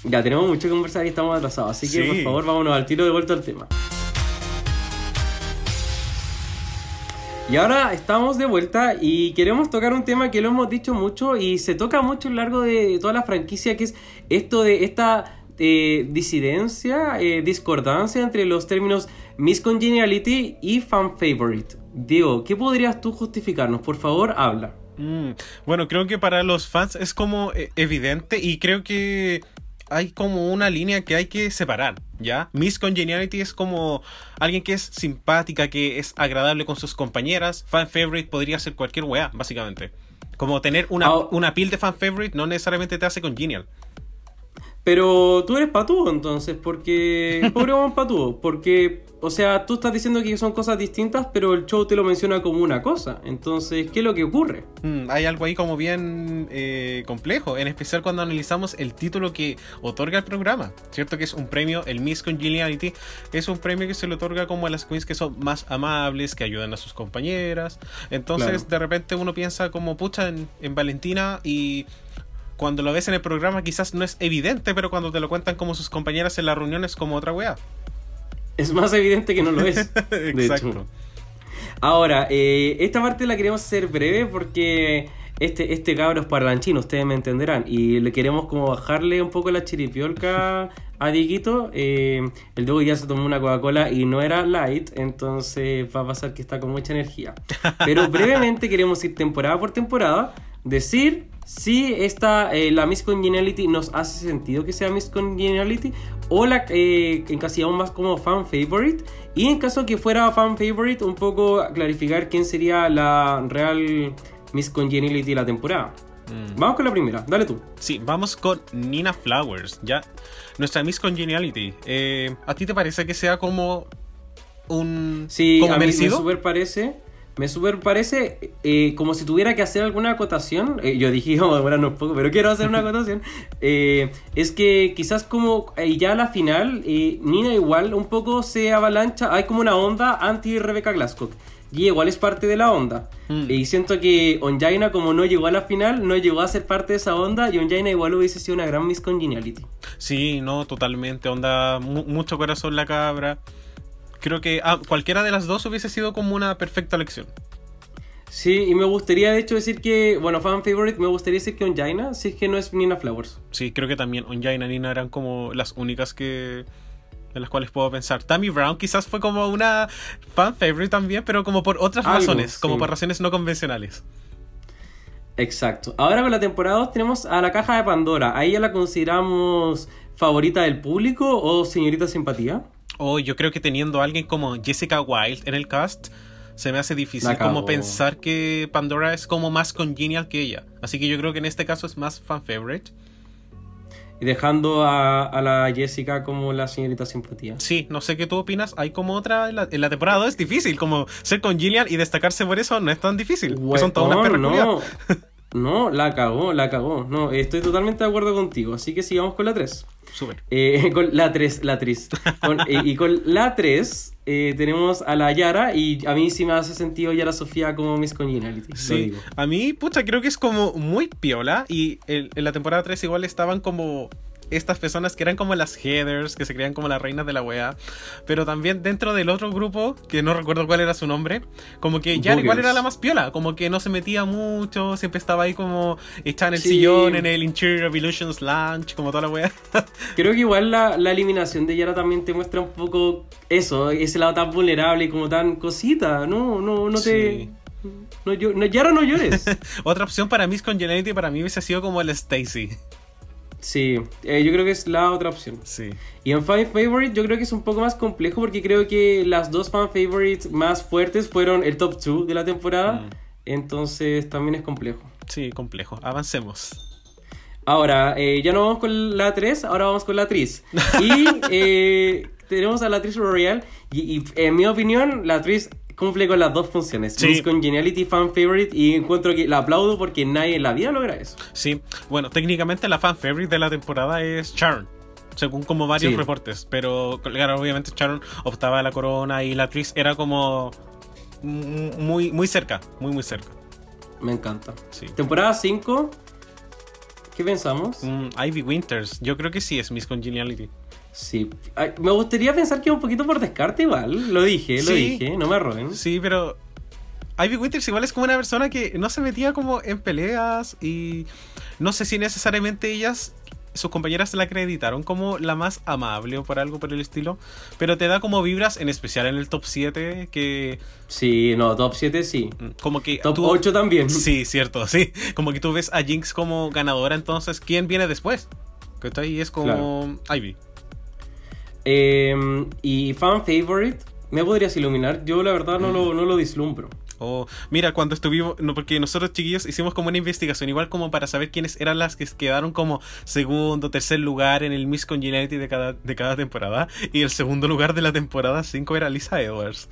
ya tenemos mucho que conversar y estamos atrasados. Así que Sí. por favor, vámonos al tiro de vuelta al tema. Y ahora estamos de vuelta y queremos tocar un tema que lo hemos dicho mucho y se toca mucho a lo largo de toda la franquicia, que es esto de esta eh, disidencia, eh, discordancia entre los términos Miss Congeniality y Fan Favorite. Diego, ¿qué podrías tú justificarnos? Por favor, habla. Mm, Bueno, creo que para los fans es como eh, evidente y creo que hay como una línea que hay que separar, ¿ya? Miss Congeniality es como alguien que es simpática, que es agradable con sus compañeras. Fan favorite podría ser cualquier weá, básicamente. Como tener una, Ah. una pil de fan favorite no necesariamente te hace congenial. Pero tú eres patúo entonces, porque... Pobre buen patúo, porque... O sea, tú estás diciendo que son cosas distintas, pero el show te lo menciona como una cosa. Entonces, ¿qué es lo que ocurre? Mm, hay algo ahí como bien eh, complejo, en especial cuando analizamos el título que otorga el programa, ¿cierto? Que es un premio, el Miss Congeniality, es un premio que se le otorga como a las queens que son más amables, que ayudan a sus compañeras. Entonces, Claro. de repente uno piensa como, pucha, en, en Valentina y... Cuando lo ves en el programa quizás no es evidente, pero cuando te lo cuentan como sus compañeras en la reunión es como otra wea. Es más evidente que no lo es. de hecho. Exacto. Ahora, eh, esta parte la queremos hacer breve porque este, este cabro es parlanchino, ustedes me entenderán. Y le queremos como bajarle un poco la chiripiolca a Dieguito. Eh, el Diego ya se tomó una Coca-Cola y no era light, entonces va a pasar que está con mucha energía. Pero brevemente queremos ir temporada por temporada, decir si esta, eh, la Miss Congeniality nos hace sentido que sea Miss Congeniality o la eh, encasillamos más como fan favorite. Y en caso que fuera fan favorite, un poco clarificar quién sería la real Miss Congeniality de la temporada. Mm. Vamos con la primera, dale tú. Sí, vamos con Nina Flowers, ya. Nuestra Miss Congeniality. Eh, ¿A ti te parece que sea como un. Sí, como a mí me merecido? super parece. Me super parece eh, como si tuviera que hacer alguna acotación. eh, yo dije, vamos a demorarnos un poco, pero quiero hacer una acotación. eh, es que quizás como ya a la final, Nina igual un poco se avalancha. Hay como una onda anti-Rebecca Glasscock. Y igual es parte de la onda. Mm. Y siento que Onjaina, como no llegó a la final, no llegó a ser parte de esa onda. Y Onjaina igual hubiese sido una gran Miss Congeniality. Sí, no, totalmente. Onda, mu- mucho corazón la cabra. Creo que ah, cualquiera de las dos hubiese sido como una perfecta elección. Sí, y me gustaría de hecho decir que, bueno, fan favorite, me gustaría decir que Onjaina, si es que no es Nina Flowers. Sí, creo que también Onjaina y Nina eran como las únicas que. en las cuales puedo pensar. Tammy Brown quizás fue como una fan favorite también, pero como por otras Algo, razones, como por razones no convencionales. Exacto. Ahora con la temporada 2 tenemos a la caja de Pandora. ¿A ella la consideramos favorita del público o señorita simpatía? O yo creo que teniendo a alguien como Jessica Wilde en el cast, se me hace difícil como pensar que Pandora es como más congenial que ella. Así que yo creo que en este caso es más fan favorite. Y dejando a, a la Jessica como la señorita simpatía. Sí, no sé qué tú opinas. Hay como otra en la, en la temporada 2 es difícil, como ser congenial y destacarse por eso no es tan difícil. que son todas unas no, no, la cagó, la cagó. No, estoy totalmente de acuerdo contigo. Así que sigamos con la 3. Súper. Eh, con la 3, la 3. Con- eh, y con la 3 eh, tenemos a la Yara y a mí sí me hace sentido Yara Sofía como Miss Congeniality. Sí, digo. a mí, pucha, creo que es como muy piola. Y en, en la temporada 3 igual estaban como estas personas que eran como las headers, que se creían como las reinas de la wea. Pero también dentro del otro grupo, que no recuerdo cuál era su nombre, como que ya igual era la más piola. Como que no se metía mucho, siempre estaba ahí como echada en el Sí. sillón, en el Interior of Illusions Lounge, como toda la wea. Creo que igual la, la eliminación de Yara también te muestra un poco eso, ese lado tan vulnerable y como tan cosita. No, no, no te. Sí. No, yo, no, Yara, no llores. Otra opción para Miss Congeniality para mí hubiese sido como el Stacy. Sí, eh, yo creo que es la otra opción. Sí. Y en Fan Favorite yo creo que es un poco más complejo porque creo que las dos Fan Favorites más fuertes fueron el top 2 de la temporada. Mm. Entonces también es complejo. Sí, complejo. Avancemos. Ahora, eh, ya no vamos con la 3, ahora vamos con la actriz. Y eh, tenemos a la actriz Royal. Y, y, en mi opinión, la actriz cumple con las dos funciones. Sí. Miss Congeniality, Fan Favorite. Y encuentro que la aplaudo porque nadie en la vida logra eso. Sí, bueno, técnicamente la fan favorite de la temporada es Sharon, según como varios Sí. reportes, pero claro, obviamente Sharon optaba a la corona y la actriz era como muy muy cerca, muy muy cerca. Me encanta. Sí. Temporada 5. ¿Qué pensamos? Mm, Ivy Winters, yo creo que sí es Miss Congeniality. Sí. Ay, me gustaría pensar que un poquito por descarte igual. Lo dije, lo Sí. dije. No me roben. Sí, pero Ivy Winters igual es como una persona que no se metía como en peleas y no sé si necesariamente ellas sus compañeras la acreditaron como la más amable o por algo por el estilo. Pero te da como vibras, en especial en el top 7, que Sí, no, top 7 sí. mm, como que... Top tú- 8 también. Sí, cierto, sí. Como que tú ves a Jinx como ganadora, entonces, ¿quién viene después? Que está ahí es como Ivy. Eh, y fan favorite, ¿me podrías iluminar? Yo la verdad no lo, no lo vislumbro. Oh, mira, cuando estuvimos, no, porque nosotros chiquillos hicimos como una investigación, igual como para saber quiénes eran las que quedaron como segundo, tercer lugar en el Miss Congeniality de cada, de cada temporada. Y el segundo lugar de la temporada 5 era Lisa Edwards.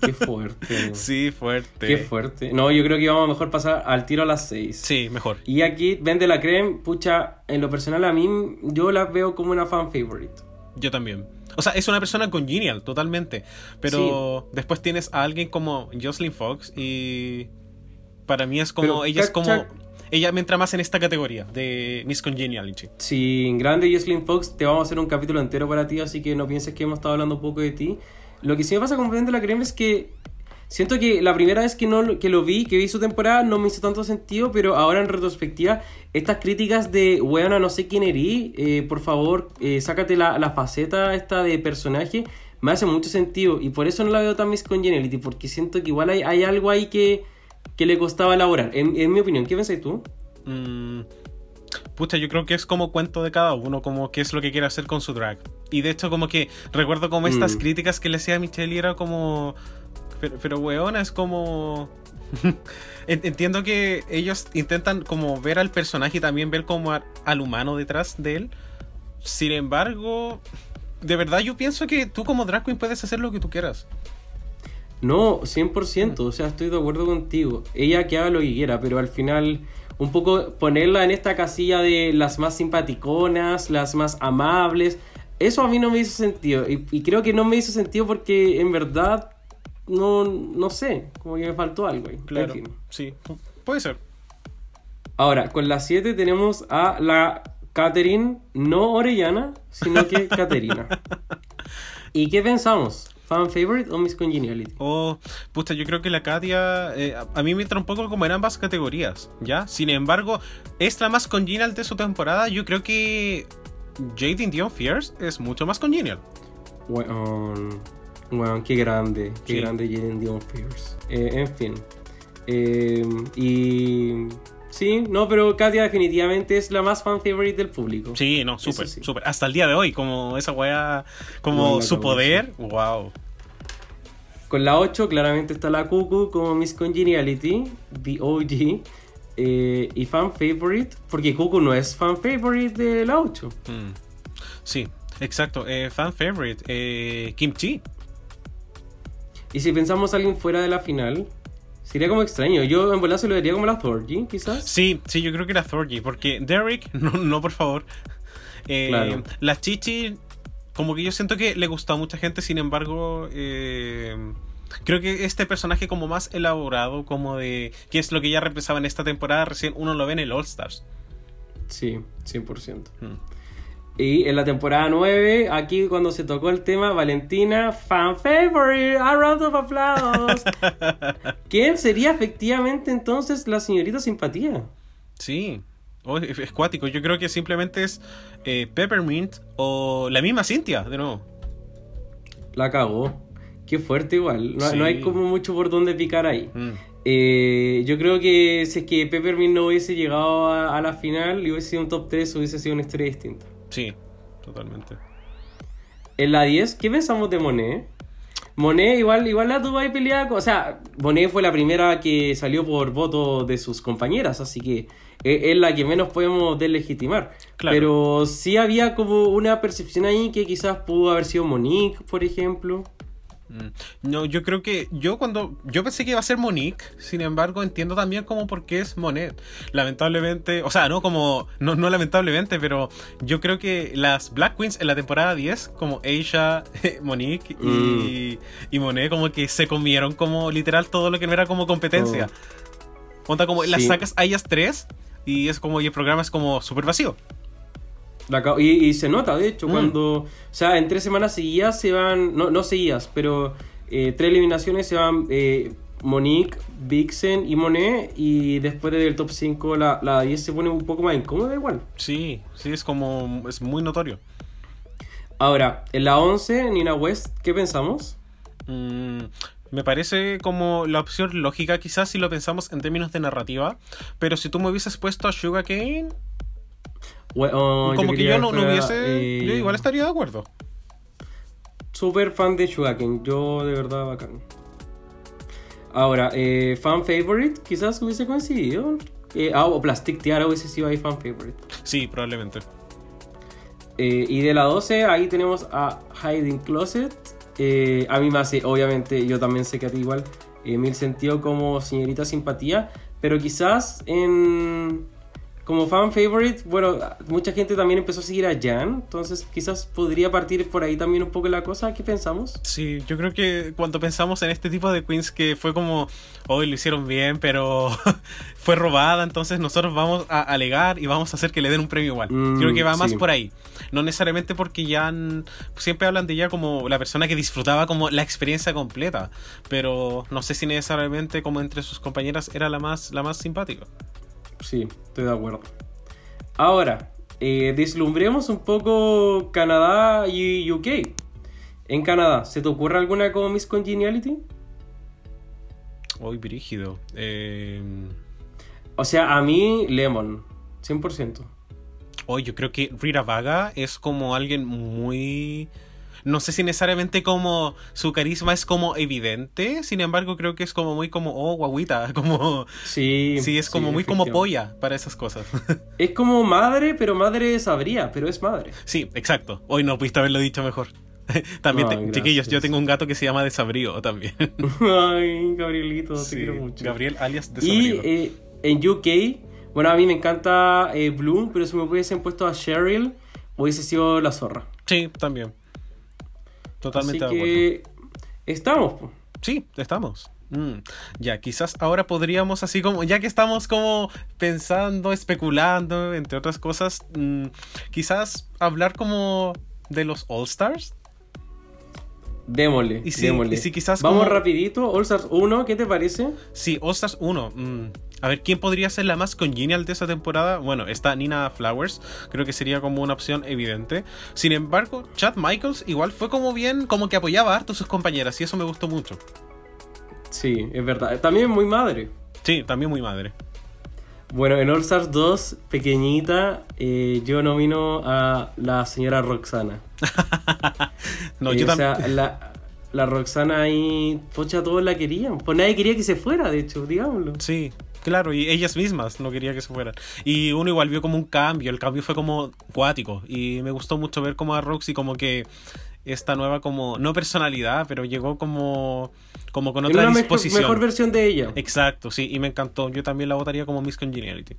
Qué fuerte. Sí, fuerte. Qué fuerte. No, yo creo que vamos a mejor pasar al tiro a las 6. Sí, mejor. Y aquí vende la creme, pucha, en lo personal a mí yo la veo como una fan favorite. Yo también. O sea, es una persona congenial, totalmente. Pero después tienes a alguien como Jocelyn Fox y para mí es como, Pero, ella es como, ella me entra más en esta categoría de Miss Congeniality. Si grande Jocelyn Fox, te vamos a hacer un capítulo entero para ti, así que no pienses que hemos estado hablando un poco de ti. Lo que sí me pasa con la creme es que siento que la primera vez que, no, lo- que lo vi, que vi su temporada, no me hizo tanto sentido, pero ahora en retrospectiva, estas críticas de, weona, no sé quién erí, eh, por favor, eh, sácate la, la faceta esta de personaje, me hace mucho sentido. Y por eso no la veo tan Miss Congeniality, porque siento que igual hay, hay algo ahí que, que le costaba elaborar. En, en mi opinión, ¿qué pensás tú? Mm, pucha, yo creo que es como cuento de cada uno, como qué es lo que quiere hacer con su drag. Y de hecho, como que recuerdo como estas Mm. críticas que le hacía a Michelle y era como. Pero, pero weona, es como. En- Entiendo que ellos intentan como ver al personaje y también ver como a- al humano detrás de él. Sin embargo, de verdad yo pienso que tú como drag queen puedes hacer lo que tú quieras. No, 100%, o sea, estoy de acuerdo contigo. Ella que haga lo que quiera, pero al final un poco ponerla en esta casilla de las más simpaticonas, las más amables, eso a mí no me hizo sentido. Y, y creo que no me hizo sentido porque en verdad no, no sé, como que me faltó algo ahí. Claro. En fin. Sí, pu- puede ser. Ahora, con la 7 tenemos a la Catherine, no Orellana, sino que Caterina. ¿Y qué pensamos? ¿Fan favorite o Miss Congeniality? Oh, puta, yo creo que la Katia eh, a, mí me entra un poco como en ambas categorías, ¿ya? Sin embargo, es la más congenial de su temporada. Yo creo que Jade Dion Fierce es mucho más congenial. Weón, weón, qué grande, qué Sí. grande Jaden Dion Fierce. Eh, en fin. Eh, y. Sí, no, pero Katia definitivamente es la más fan favorite del público. Sí, no, súper, sí. súper. Hasta el día de hoy, como esa weá, como su poder, wow. Con la 8 claramente está la Cuckoo como Miss Congeniality, the OG. eh, y fan favorite, porque Cuckoo no es fan favorite de la 8. Mm. Sí, exacto. Eh, fan favorite, eh, Kim Chi. Y si pensamos a alguien fuera de la final, sería como extraño. Yo en volar se lo daría como la Thorgy, quizás. Sí, sí, yo creo que era Thorgy, porque Derek, no, no por favor. Eh, Claro. La Chichi, como que yo siento que le gustó a mucha gente, sin embargo, eh, creo que este personaje como más elaborado, como de qué es lo que ya represaba en esta temporada, recién uno lo ve en el All Stars. Sí, 100%. Mm. Y en la temporada 9, aquí cuando se tocó el tema, Valentina, fan favorite, a round of applause. ¿Quién sería efectivamente entonces la señorita simpatía? Sí, Oh, es, es cuático. Yo creo que simplemente es eh, Peppermint o la misma Cynthia, de nuevo. La cagó. Qué fuerte igual. No, Sí. no hay como mucho por donde picar ahí. Mm. Eh, yo creo que si es que Peppermint no hubiese llegado a, a la final y hubiese sido un top 3, hubiese sido una historia distinta. Sí, totalmente. En la 10, ¿qué pensamos de Monet? Monet igual, igual la tuvo ahí peleada. O sea, Monet fue la primera que salió por voto de sus compañeras, así que e- es la que menos podemos deslegitimar. Claro. Pero sí había como una percepción ahí que quizás pudo haber sido Monique, por ejemplo. Mm. No, yo creo que yo cuando yo pensé que iba a ser Monique, sin embargo entiendo también como por qué es Monet. Lamentablemente, o sea, no como no, no lamentablemente, pero yo creo que las Black Queens en la temporada 10, como Aisha, Monique y, y Monet como que se comieron como literal todo lo que no era como competencia. Onda como las sacas a ellas tres y es como y el programa es como súper vacío. La ca- y, y se nota, de hecho, Mm. cuando. O sea, en tres semanas seguidas se van. No, no seguidas, pero eh, tres eliminaciones se van. eh, Monique, Vixen y Monet. Y después del top 5 la, la 10 se pone un poco más incómoda igual. Sí, sí, es como. Es muy notorio. Ahora, en la 11, Nina West, ¿qué pensamos? Mm, me parece como la opción lógica, quizás si lo pensamos en términos de narrativa. Pero si tú me hubieses puesto a Sugarcane, Bueno, como que yo no, no hubiese. eh, Yo igual estaría de acuerdo. Super fan de Sugarcane, yo de verdad bacán. Ahora, eh, fan favorite, quizás hubiese coincidido. Eh, ah, o Plastic Tiara hubiese sido ahí fan favorite. Sí, probablemente. Eh, y de la 12, ahí tenemos a Hiding Closet. Eh, a mí me hace, obviamente, yo también sé que a ti igual, eh, mil sentido como señorita simpatía. Pero quizás en. Como fan favorite, bueno, mucha gente también empezó a seguir a Jan. Entonces, quizás podría partir por ahí también un poco la cosa. ¿Qué pensamos? Sí, yo creo que cuando pensamos en este tipo de queens que fue como, hoy lo hicieron bien, pero fue robada, entonces nosotros vamos a alegar y vamos a hacer que le den un premio igual. Mm, creo que va más sí. por ahí. No necesariamente porque Jan, siempre hablan de ella como la persona que disfrutaba como la experiencia completa, pero no sé si necesariamente como entre sus compañeras era la más, la más simpática. Sí, estoy de acuerdo. Ahora, eh, deslumbremos un poco Canadá y UK. En Canadá, ¿se te ocurre alguna como Miss Congeniality? Hoy brígido. Eh, O sea, a mí, Lemon, 100%. Hoy yo creo que Rita Vaga es como alguien muy... No sé si necesariamente como su carisma es como evidente, sin embargo creo que es como muy como, oh, guaguita, como... Sí, Sí, es como muy como polla para esas cosas. Es como madre, pero madre sabría, pero es madre. sí, exacto. Hoy no pudiste haberlo dicho mejor. también, Ay, te- chiquillos, yo tengo un gato que se llama Desabrío también. Ay, Gabrielito, te Sí, quiero mucho. Gabriel alias Y Desabrío. eh, en UK, bueno, a mí me encanta eh, Bloom, pero si me hubiesen puesto a Cheryl, hubiese sido la zorra. Sí, también. Totalmente Así de acuerdo. que estamos. Sí, estamos. Mm, Ya, quizás ahora podríamos así como, ya que estamos como pensando, especulando, entre otras cosas, mm, quizás hablar como de los All Stars. Démosle, Y si- démosle. y si quizás Vamos como- rapidito, All Stars 1, ¿qué te parece? Sí, All Stars 1. mm, A ver, ¿quién podría ser la más congenial de esa temporada? Bueno, está Nina Flowers, creo que sería como una opción evidente. Sin embargo, Chad Michaels igual fue como bien, como que apoyaba harto a sus compañeras y eso me gustó mucho. Sí, es verdad. También muy madre. Sí, también muy madre. Bueno, en All Stars 2, pequeñita, eh, yo nomino a la señora Roxana. No, Eh, yo o sea, la, la Roxana ahí, pocha, todos la querían. Pues nadie quería que se fuera, de hecho, digámoslo. Sí, claro, y ellas mismas no quería que se fueran. Y uno igual vio como un cambio, el cambio fue como cuático. Y me gustó mucho ver como a Roxy como que esta nueva como, no personalidad, pero llegó como, como con otra una mejor, disposición. mejor versión de ella. Exacto, sí, y me encantó. Yo también la votaría como Miss Congeniality.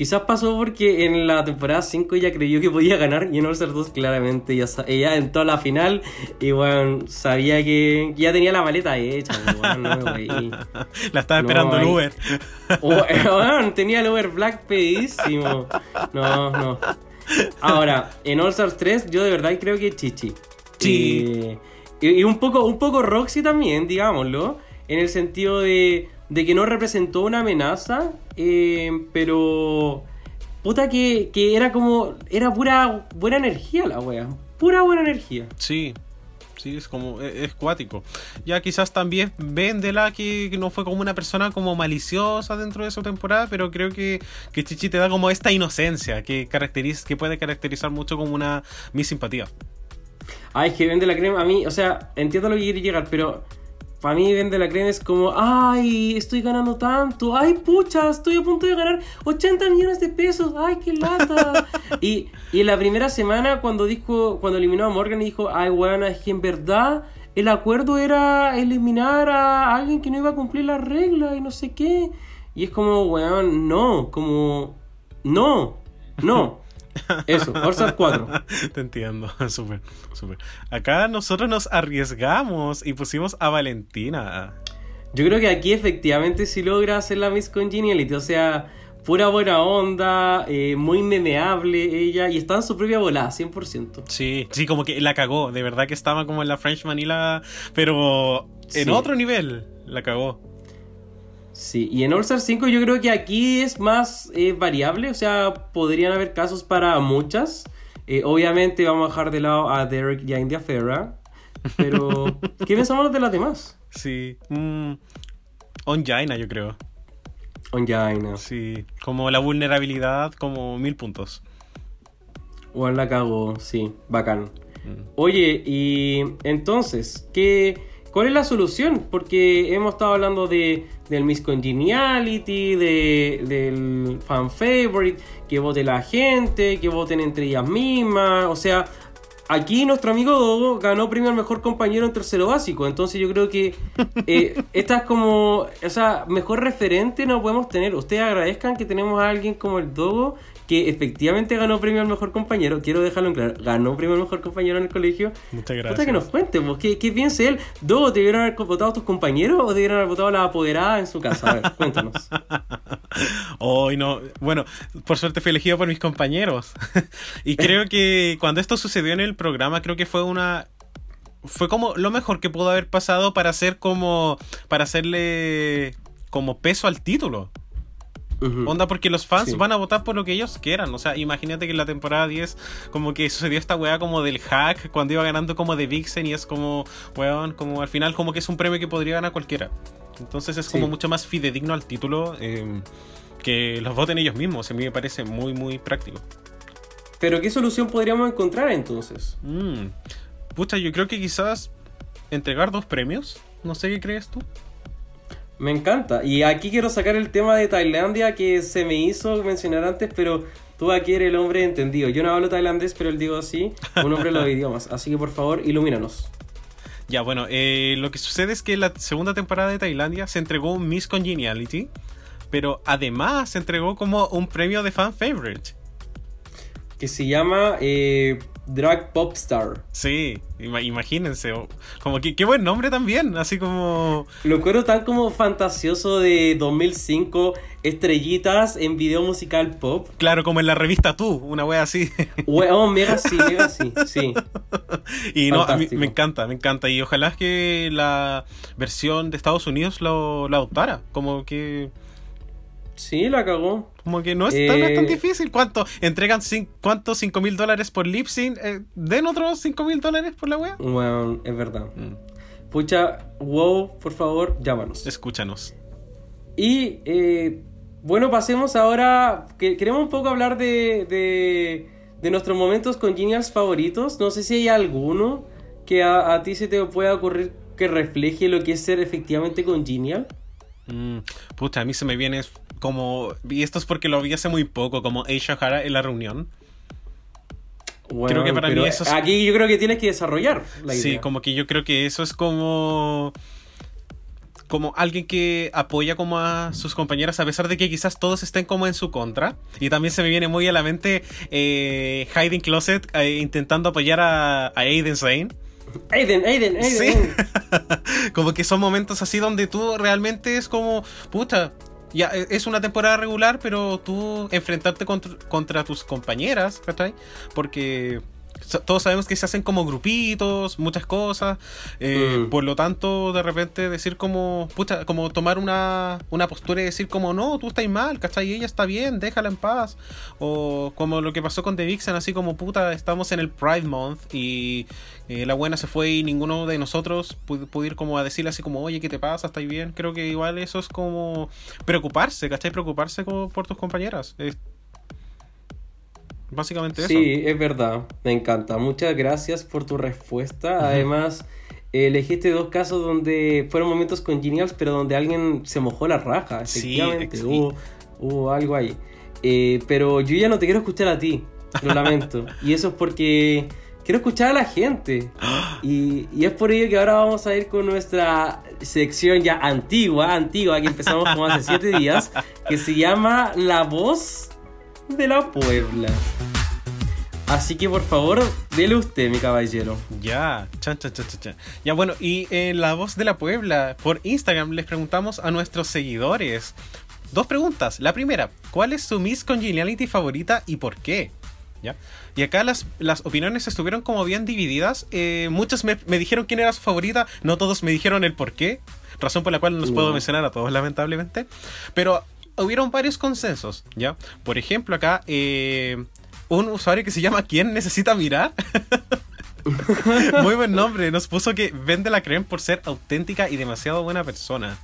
Quizás pasó porque en la temporada 5 ella creyó que podía ganar y en All Stars 2 claramente ella, ella entró a la final y bueno, sabía que, que ya tenía la maleta hecha. weón, no me reí. La estaba No, esperando el Uber. Oh, eh, tenía el over black pedísimo. No, no. Ahora, en All Stars 3 yo de verdad creo que Chichi. Sí. Eh, y, y un poco un poco Roxy también, digámoslo, en el sentido de, de que no representó una amenaza, eh, pero puta que, que era como era pura buena energía la wea, pura buena energía. Sí, sí, es como, es, es cuático. Ya quizás también Vendela, que, que no fue como una persona como maliciosa dentro de su temporada, pero creo que, que Chichi te da como esta inocencia que, caracteriza, que puede caracterizar mucho como una mi simpatía. Ay, es que vende la crema a mí, o sea, entiendo lo que quiere llegar, pero para mí vende la crema es como, ay, estoy ganando tanto, ay, pucha, estoy a punto de ganar 80 millones de pesos, ay, qué lata. y, y en la primera semana, cuando dijo, cuando eliminó a Morgan, dijo, ay, bueno, es que en verdad el acuerdo era eliminar a alguien que no iba a cumplir las reglas y no sé qué. Y es como, weón, no, como, no, no. Eso, Stars 4. Te entiendo, súper, súper. Acá nosotros nos arriesgamos y pusimos a Valentina. Yo creo que aquí efectivamente sí logra hacer la Miss Congeniality, o sea, pura buena onda, eh, muy memeable ella, y está en su propia volada, 100%. Sí, sí, como que la cagó, de verdad que estaba como en la French Manila, pero en Sí. otro nivel. La cagó. Sí, y en All Star 5 yo creo que aquí es más eh, variable, o sea, podrían haber casos para muchas. Eh, obviamente vamos a dejar de lado a Derek y a India Ferra, pero ¿qué pensamos de las demás? Sí. Mm, Onjaina, yo creo. Onjaina. Sí. Como la vulnerabilidad, como mil puntos. Juan la cagó, sí, bacán. Mm. Oye, y entonces, ¿qué, ¿cuál es la solución? Porque hemos estado hablando de, del Miss Congeniality, de, del fan favorite, que vote la gente, que voten entre ellas mismas. O sea, aquí nuestro amigo Dogo ganó premio al mejor compañero en tercero básico. Entonces yo creo que eh, esta es como, o sea, mejor referente no podemos tener. Ustedes agradezcan que tenemos a alguien como el Dogo que efectivamente ganó premio al mejor compañero. Quiero dejarlo en claro. Ganó premio al mejor compañero en el colegio. Muchas Puta gracias. que nos cuente, pues, ¿qué, qué piensa él? ¿Dogo te debieron haber votado tus compañeros o debieron haber votado la apoderada en su casa? A ver, cuéntanos. Hoy no. Bueno, por suerte fui elegido por mis compañeros. y creo que cuando esto sucedió en el programa, creo que fue una. Fue como lo mejor que pudo haber pasado para hacer como. Para hacerle. Como peso al título. Onda, porque los fans Sí. van a votar por lo que ellos quieran. O sea, imagínate que en la temporada 10, como que sucedió esta weá como del hack, cuando iba ganando como de Vixen, y es como, weón, como al final, como que es un premio que podría ganar cualquiera. Entonces es como Sí. mucho más fidedigno al título eh, que los voten ellos mismos. A mí me parece muy, muy práctico. Pero ¿qué solución podríamos encontrar entonces? Mm. Pucha, yo creo que quizás entregar dos premios. No sé qué crees tú. Me encanta. Y aquí quiero sacar el tema de Tailandia que se me hizo mencionar antes, pero tú aquí eres el hombre entendido. Yo no hablo tailandés, pero él digo así, un hombre de los idiomas. Así que por favor, ilumínanos. Ya, bueno, eh, lo que sucede es que la segunda temporada de Tailandia se entregó un Miss Congeniality, pero además se entregó como un premio de fan favorite. Que se llama eh, Drag Popstar. Sí, ima- imagínense, como que qué buen nombre también, así como Lo encuentro tan como fantasioso de 2005, estrellitas en video musical pop. claro, como en la revista Tú, una wea así. Weón, mega sí, mega sí, sí. y no, a mí me encanta, me encanta y ojalá que la versión de Estados Unidos lo, lo adoptara, como que Sí, la cagó. Como que no es, tan, no es tan Eh, difícil. ¿Cuánto? ¿Entregan cuánto? ¿5 mil dólares por lip sync? Eh, ¿Den otros 5 mil dólares por la wea? Weón, es verdad. Mm, Pucha, wow, por favor, llámanos. Escúchanos. Y eh, bueno, pasemos ahora. que- queremos un poco hablar de, de, de nuestros momentos congenials favoritos. No sé si hay alguno que a, a ti se te pueda ocurrir que refleje lo que es ser efectivamente congenial. Mm, puta, a mí se me viene como... Y esto es porque lo vi hace muy poco, como Aisha Hara en la reunión. Bueno, que para mí eso es- Aquí yo creo que tienes que desarrollar la idea. Sí, como que yo creo que eso es como... Como alguien que apoya como a sus compañeras a pesar de que quizás todos estén como en su contra. Y también se me viene muy a la mente eh, Hiding Closet eh, intentando apoyar a, a Aiden Zane. Aiden, Aiden, Aiden. Sí. Aiden. como que son momentos así donde tú realmente es como, puta, ya e- es una temporada regular, pero tú enfrentarte contra, contra tus compañeras, ¿cachai? Porque todos sabemos que se hacen como grupitos, muchas cosas, eh, Mm. por lo tanto, de repente decir como, puta, como tomar una, una postura y decir como, no, tú estás mal, ¿cachai? Ella está bien, déjala en paz. O como lo que pasó con The Vixen, así como, puta, estamos en el Pride Month y eh, la buena se fue y ninguno de nosotros pudo, pudo ir como a decirle así como, oye, ¿qué te pasa? ¿Estás bien? Creo que igual eso es como preocuparse, ¿cachai? Preocuparse como por tus compañeras. Es básicamente eso. Sí, es verdad. Me encanta. Muchas gracias por tu respuesta. Además, elegiste dos casos donde fueron momentos congenials, pero donde alguien se mojó la raja. Efectivamente, hubo algo ahí. Eh, pero yo ya no te quiero escuchar a ti. Lo lamento. y eso es porque quiero escuchar a la gente. Y, y es por ello que ahora vamos a ir con nuestra sección ya antigua, antigua, que empezamos como hace siete días, que se llama La Voz de la Puebla. Así que por favor, dele usted, mi caballero. Ya, chan, chan, chan, chan, chan. Ya, bueno, y en La Voz de la Puebla, por Instagram, les preguntamos a nuestros seguidores dos preguntas. La primera, ¿cuál es su Miss Congeniality favorita y por qué? ¿Ya? Y acá las, las opiniones estuvieron como bien divididas. Eh, muchos me, me dijeron quién era su favorita, no todos me dijeron el por qué. razón por la cual no los puedo mencionar a todos, lamentablemente. Pero hubieron varios consensos, ¿ya? Por ejemplo, acá, eh, un usuario que se llama ¿Quién necesita mirar? Muy buen nombre, nos puso que vende la creme por ser auténtica y demasiado buena persona.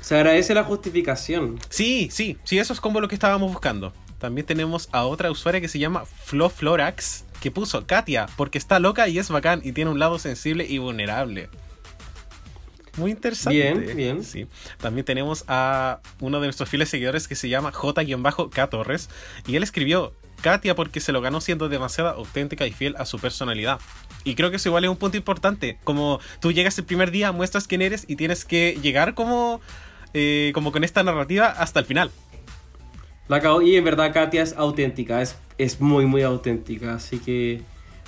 Se agradece la justificación. Sí, sí, sí, eso es como lo que estábamos buscando. También tenemos a otra usuaria que se llama Flo Florax, que puso Katia, porque está loca y es bacán y tiene un lado sensible y vulnerable. Muy interesante. Bien, bien. Sí. También tenemos a uno de nuestros fieles seguidores que se llama J-K Torres. Y él escribió Katia porque se lo ganó siendo demasiado auténtica y fiel a su personalidad. Y creo que eso igual es un punto importante. Como tú llegas el primer día, muestras quién eres y tienes que llegar como, eh, como con esta narrativa hasta el final. La acabo- y en verdad Katia es auténtica, es, es muy muy auténtica, así que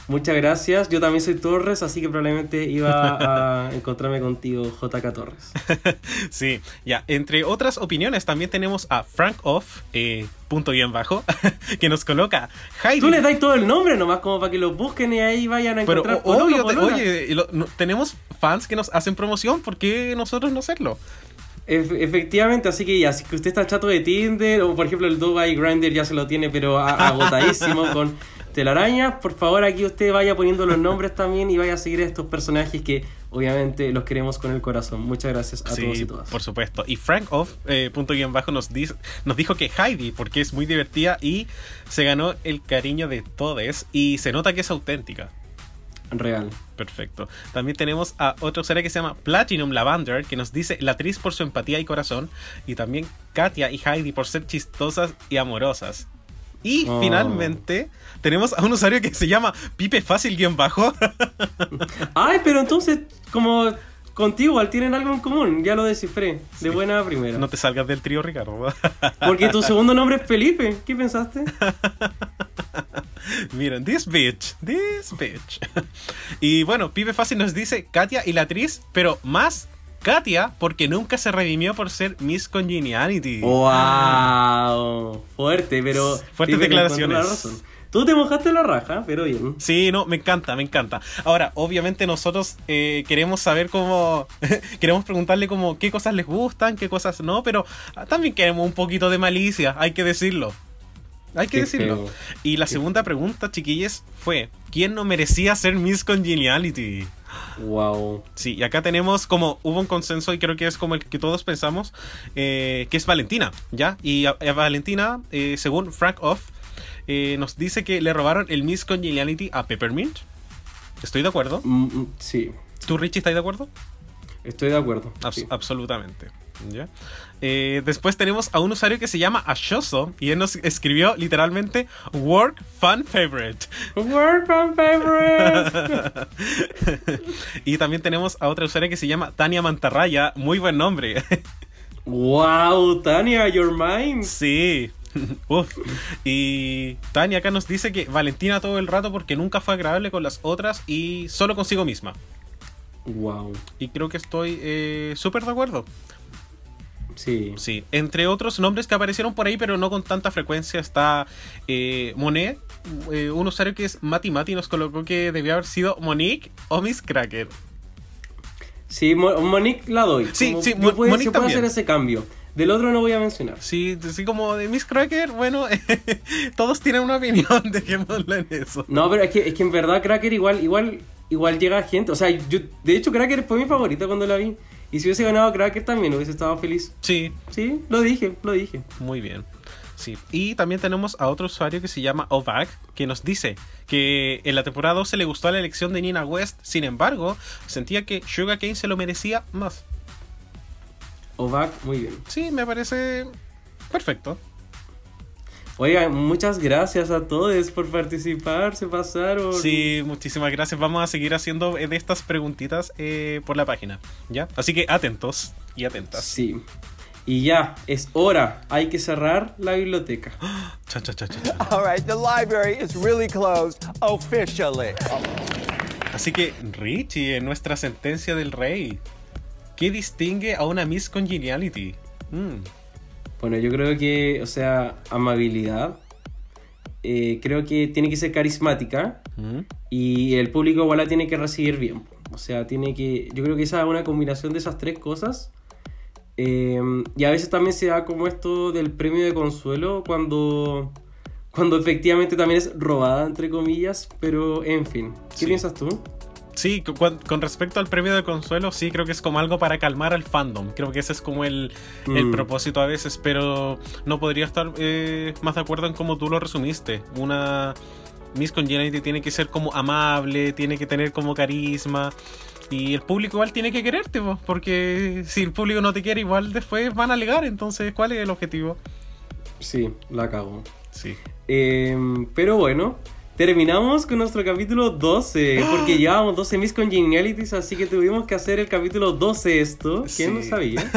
muchas gracias. Yo también soy Torres, así que probablemente iba a encontrarme contigo, JK Torres. Sí, ya. Entre otras opiniones, también tenemos a Frank Off, eh, punto bien bajo, que nos coloca. Tú les dais todo el nombre nomás como para que los busquen y ahí vayan a Pero encontrar o- obvio, te- oye, lo- no- tenemos fans que nos hacen promoción, ¿por qué nosotros no hacerlo? Ef- efectivamente, así que ya, si usted está chato de Tinder, o por ejemplo el Dubai Grinder ya se lo tiene, pero agotadísimo con telarañas, por favor aquí usted vaya poniendo los nombres también y vaya a seguir a estos personajes que obviamente los queremos con el corazón. Muchas gracias a todos y todas. por supuesto. Y Frank Off, eh, punto bien bajo, nos, dis- nos dijo que Heidi, porque es muy divertida y se ganó el cariño de todos y se nota que es auténtica. Real. Perfecto. También tenemos a otra usuaria que se llama Platinum Lavander, que nos dice la actriz por su empatía y corazón. Y también Katia y Heidi por ser chistosas y amorosas. Y Oh. finalmente tenemos a un usuario que se llama Pipe Fácil guion bajo. Ay, pero entonces, como contigo igual tienen algo en común, ya lo descifré, de buena a primera. no te salgas del trío, Ricardo. Porque tu segundo nombre es Felipe, ¿qué pensaste? Miren, this bitch, this bitch. y bueno, Pipe Fácil nos dice Katia y la actriz, pero más Katia porque nunca se redimió por ser Miss Congeniality. ¡Wow! Fuerte, pero. Fuertes declaraciones. Tú te mojaste la raja, pero bien. Sí, no, me encanta, me encanta. Ahora, obviamente nosotros eh, queremos saber cómo, queremos preguntarle como qué cosas les gustan, qué cosas no, pero ah, también queremos un poquito de malicia, hay que decirlo. Hay que Qué decirlo. feo. Y la segunda pregunta, chiquillos, fue, ¿quién no merecía ser Miss Congeniality? ¡Wow! Sí, y acá tenemos como hubo un consenso y creo que es como el que todos pensamos, eh, que es Valentina, ¿ya? Y a, a Valentina, eh, según Frank Off, eh, nos dice que le robaron el Miss Congeniality a Peppermint. Estoy de acuerdo. Mm, mm, sí, ¿Tú, Richie, estás de acuerdo? estoy de acuerdo. Abs- sí. Absolutamente. ¿ya? Eh, después tenemos a un usuario que se llama Ashoso y él nos escribió literalmente Work Fun Favorite. Word from favorite. y también tenemos a otra usuaria que se llama Tania Mantarraya, muy buen nombre. ¡Wow! Tania, your mind. Sí. Uf. Y Tania acá nos dice que Valentina todo el rato porque nunca fue agradable con las otras y solo consigo misma. ¡Wow! Y creo que estoy eh, súper de acuerdo. Sí. Sí. Entre otros nombres que aparecieron por ahí, pero no con tanta frecuencia, está eh, Monet. eh, un usuario que es Mati Mati nos colocó que debía haber sido Monique o Miss Cracker. Sí, Mo- Monique la doy. Sí, Como sí, yo Mo- puede- Monique se puede también. hacer ese cambio. Del otro no voy a mencionar. Sí, así como de Miss Cracker, bueno, todos tienen una opinión, dejémoslo en eso. No, pero es que, es que en verdad Cracker igual, igual, igual llega gente. O sea, yo, de hecho Cracker fue mi favorita cuando la vi. Y si hubiese ganado Cracker también hubiese estado feliz. Sí, Sí, lo dije, lo dije. Muy bien. Sí. Y también tenemos a otro usuario que se llama Ovac, que nos dice que en la temporada 12 le gustó la elección de Nina West, sin embargo, sentía que Sugar Cane se lo merecía más. Ovac, muy bien. Sí, me parece perfecto. Oigan, muchas gracias a todos por participar, se pasaron. Sí, muchísimas gracias. Vamos a seguir haciendo eh, de estas preguntitas eh, por la página, ¿ya? Así que atentos y atentas. Sí. Y ya, es hora. Hay que cerrar la biblioteca. Cha, cha, cha, cha, cha. All right, the library is really closed officially. Así que, Richie, en nuestra sentencia del rey, ¿qué distingue a una Miss Congeniality? Mm. Bueno, yo creo que, o sea, amabilidad. Eh, creo que tiene que ser carismática. Mm. Y el público igual la tiene que recibir bien. O sea, tiene que. Yo creo que esa es una combinación de esas tres cosas. Eh, y a veces también se da como esto del premio de consuelo cuando. Cuando efectivamente también es robada, entre comillas. Pero en fin. ¿Qué Sí. piensas tú? Sí, con, con respecto al premio de consuelo, sí creo que es como algo para calmar al fandom. Creo que ese es como el, el Mm. propósito a veces, pero no podría estar eh, más de acuerdo en cómo tú lo resumiste. Una Miss Congeniality tiene que ser como amable, tiene que tener como carisma. Y el público igual tiene que quererte, po, porque si el público no te quiere, igual después van a alegar. Entonces, ¿cuál es el objetivo? Sí, la cago. Sí. Eh, pero bueno, terminamos con nuestro capítulo 12, porque llevábamos 12 Miss Congenialities, así que tuvimos que hacer el capítulo 12 esto, ¿quién no Sí. sabía?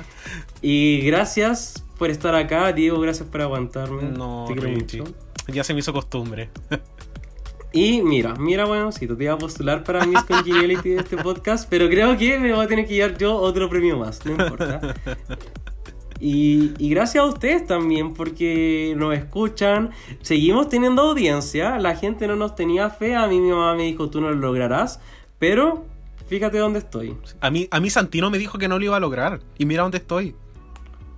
y gracias por estar acá, Diego, gracias por aguantarme. No, Te quiero Richie. mucho. Ya se me hizo costumbre. Y mira, mira, bueno, si te iba a postular para Miss Congeniality de este podcast, pero creo que me voy a tener que llevar yo otro premio más, no importa. Y, y gracias a ustedes también porque nos escuchan, seguimos teniendo audiencia, la gente no nos tenía fe, a mí mi mamá me dijo tú no lo lograrás, pero fíjate dónde estoy. A mí, a mí Santino me dijo que no lo iba a lograr. Y mira dónde estoy.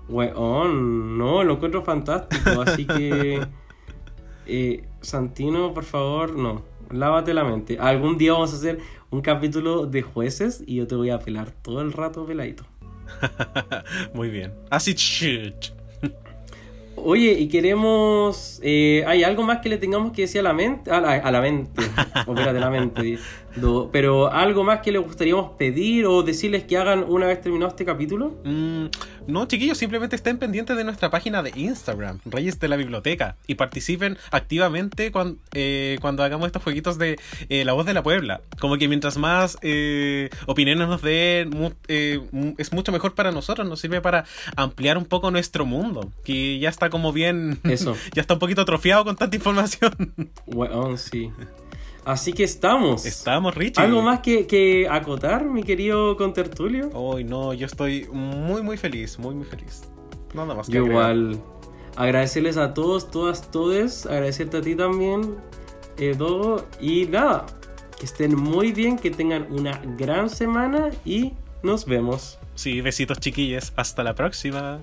Weón, no, lo encuentro fantástico, así que... eh, Santino, por favor, no, lávate la mente. Algún día vamos a hacer un capítulo de jueces y yo te voy a apelar todo el rato peladito. Muy bien. Así shit. Oye, y queremos. eh, ¿Hay algo más que le tengamos que decir a la mente? A la, a la mente. o espérate, la mente. Do- pero algo más que le gustaríamos pedir o decirles que hagan una vez terminado este capítulo. Mm, no, chiquillos, simplemente estén pendientes de nuestra página de Instagram, Reyes de la Biblioteca, y participen activamente eh, cuando hagamos estos jueguitos de eh, La Voz de la Puebla. Como que mientras más eh, opiniones nos den, mu- es mucho mejor para nosotros, nos sirve para ampliar un poco nuestro mundo, que ya está como bien, Eso. ya está un poquito atrofiado con tanta información. Sí. Así que estamos. Estamos, Richie. ¿Algo más que, que acotar, mi querido contertulio? Hoy no, yo estoy muy, muy feliz, muy, muy feliz. Nada más que Yo agregar. igual. Agradecerles a todos, todas, todes. Agradecerte a ti también, Edo. Y nada, que estén muy bien, que tengan una gran semana y nos vemos. Sí, besitos chiquilles. Hasta la próxima.